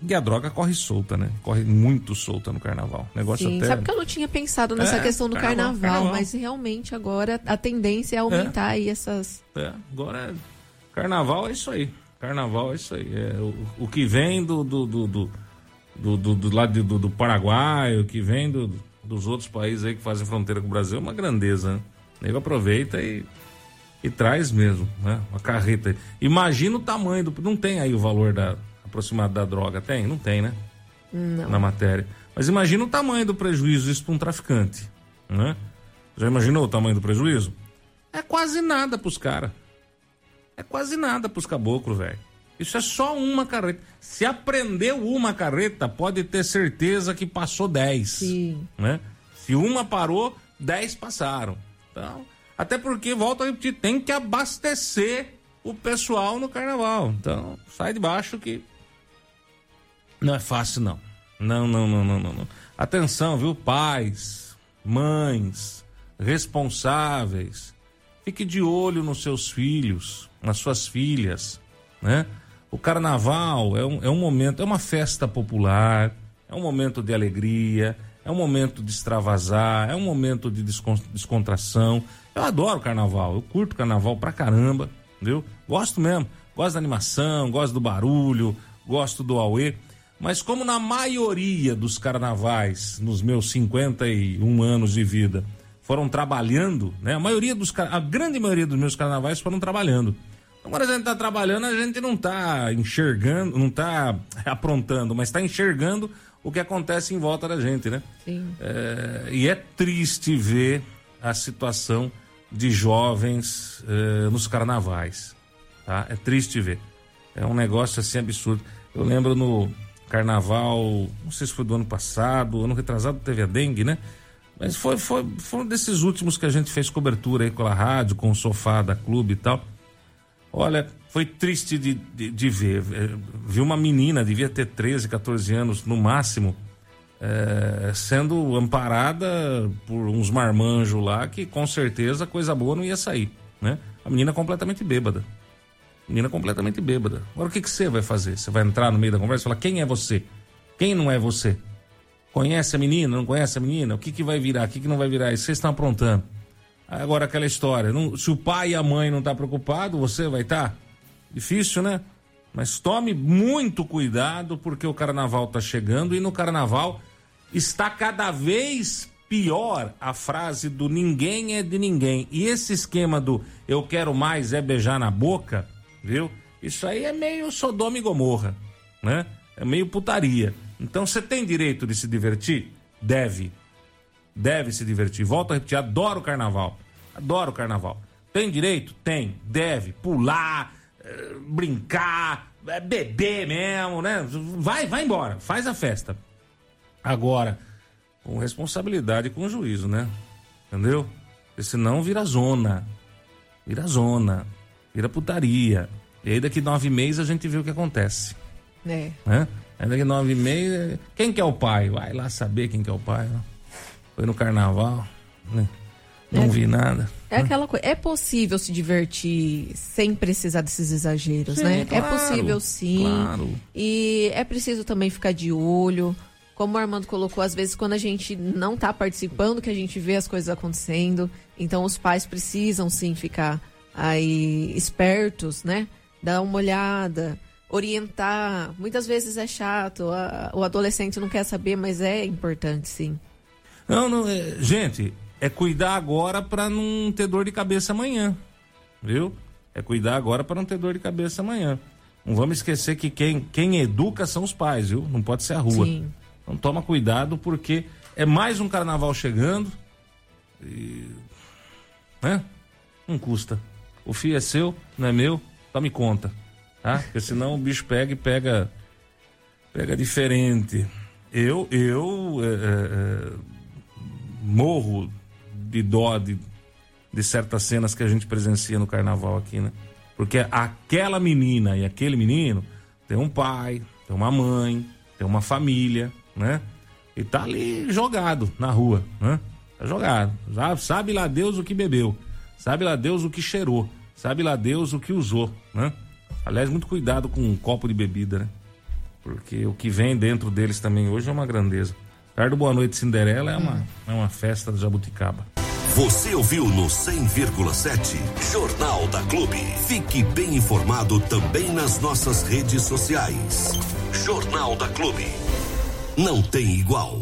E a droga corre solta, né? Corre muito solta no carnaval. Negócio Sim, até. sabe que eu não tinha pensado nessa É, questão do carnaval, carnaval, carnaval. mas realmente agora a tendência é aumentar aí essas. É, agora é- carnaval é isso aí. Carnaval é isso aí. É o, o que vem do do, do, do, do, do- do lado do, do Paraguai, o que vem do- dos outros países aí que fazem fronteira com o Brasil é uma grandeza, né? O nego aproveita e, e traz mesmo, né? Uma carreta. Imagina o tamanho do. Não tem aí o valor da aproximado da droga, tem? Não tem, né? Não. na matéria. Mas imagina o tamanho do prejuízo isso para um traficante, né? Já imaginou o tamanho do prejuízo? É quase nada pros caras. É quase nada pros caboclos, velho. Isso é só uma carreta. Se aprendeu uma carreta, pode ter certeza que passou 10. Sim. Né? Se uma parou, 10 passaram. Então, até porque, volto a repetir, tem que abastecer o pessoal no carnaval. Então, sai de baixo que não é fácil, não. Não, não, não, não, não. não. Atenção, viu? Pais, mães, responsáveis. Fique de olho nos seus filhos, nas suas filhas, né? O carnaval é um, é um momento, é uma festa popular, é um momento de alegria, é um momento de extravasar, é um momento de descon- descontração. Eu adoro carnaval, eu curto carnaval pra caramba, viu? Gosto mesmo, gosto da animação, gosto do barulho, gosto do auê. Mas como na maioria dos carnavais, nos meus 51 anos de vida, foram trabalhando, né? A maioria dos a grande maioria dos meus carnavais foram trabalhando. Então, quando a gente tá trabalhando, a gente não tá enxergando, não tá *laughs* aprontando, mas tá enxergando o que acontece em volta da gente, né? Sim. É, e é triste ver a situação de jovens eh, nos carnavais, tá? É triste ver. É um negócio assim absurdo. Eu lembro no carnaval, não sei se foi do ano passado, ano retrasado teve a dengue, né? Mas foi, foi, foi um desses últimos que a gente fez cobertura aí com a rádio, com o sofá da clube e tal. Olha, foi triste de, de, de ver. Eh, Vi uma menina, devia ter 13, 14 anos no máximo, eh, sendo amparada por uns marmanjos lá que com certeza coisa boa não ia sair, né? A menina completamente bêbada. Menina completamente bêbada. Agora o que, que você vai fazer? Você vai entrar no meio da conversa e falar quem é você? Quem não é você? Conhece a menina? Não conhece a menina? O que, que vai virar? O que, que não vai virar? Isso vocês estão aprontando. Agora aquela história, não- se o pai e a mãe não tá preocupados, você vai estar? Difícil, né? Mas tome muito cuidado porque o carnaval está chegando e no carnaval está cada vez pior a frase do ninguém é de ninguém. E esse esquema do eu quero mais é beijar na boca, viu? Isso aí é meio Sodoma e Gomorra, né? É meio putaria. Então você tem direito de se divertir? Deve deve se divertir. Volto a repetir, adoro o carnaval. Adoro o carnaval. Tem direito? Tem. Deve. Pular, eh, brincar, eh, beber mesmo, né? Vai, vai embora. Faz a festa. Agora, com responsabilidade e com juízo, né? Entendeu? Porque senão vira zona. Vira zona. Vira putaria. E aí daqui nove meses a gente vê o que acontece É. né? Aí daqui nove meses, quem que é o pai? Vai lá saber quem que é o pai. né? Foi no carnaval, né? Não É. vi nada. É aquela coisa. É possível se divertir sem precisar desses exageros, Sim, né? claro, é possível sim. claro. E é preciso também ficar de olho. Como o Armando colocou, às vezes quando a gente não tá participando, que a gente vê as coisas acontecendo. Então os pais precisam sim ficar aí espertos, né? Dar uma olhada, orientar. Muitas vezes é chato, a- o adolescente não quer saber, mas é importante sim. Não, não, é- gente, é cuidar agora pra não ter dor de cabeça amanhã, viu? É cuidar agora pra não ter dor de cabeça amanhã. Não vamos esquecer que quem, quem educa são os pais, viu? Não pode ser a rua. Sim. Então toma cuidado porque é mais um carnaval chegando e. né? Não custa. O fio é seu, não é meu, tome conta, tá? Porque senão o bicho pega e pega. pega diferente. Eu, eu é, é, é, morro de dó de, de certas cenas que a gente presencia no carnaval aqui, né? Porque aquela menina e aquele menino tem um pai, tem uma mãe, tem uma família, né? E tá ali jogado na rua, né? Tá jogado. Já sabe lá Deus o que bebeu, sabe lá Deus o que cheirou, sabe lá Deus o que usou, né? Aliás, muito cuidado com um copo de bebida, né? Porque o que vem dentro deles também hoje é uma grandeza. Perto do Boa Noite Cinderela é uma, é uma festa de jabuticaba. Você ouviu no 100,7 Jornal da Clube. Fique bem informado também nas nossas redes sociais. Jornal da Clube. Não tem igual.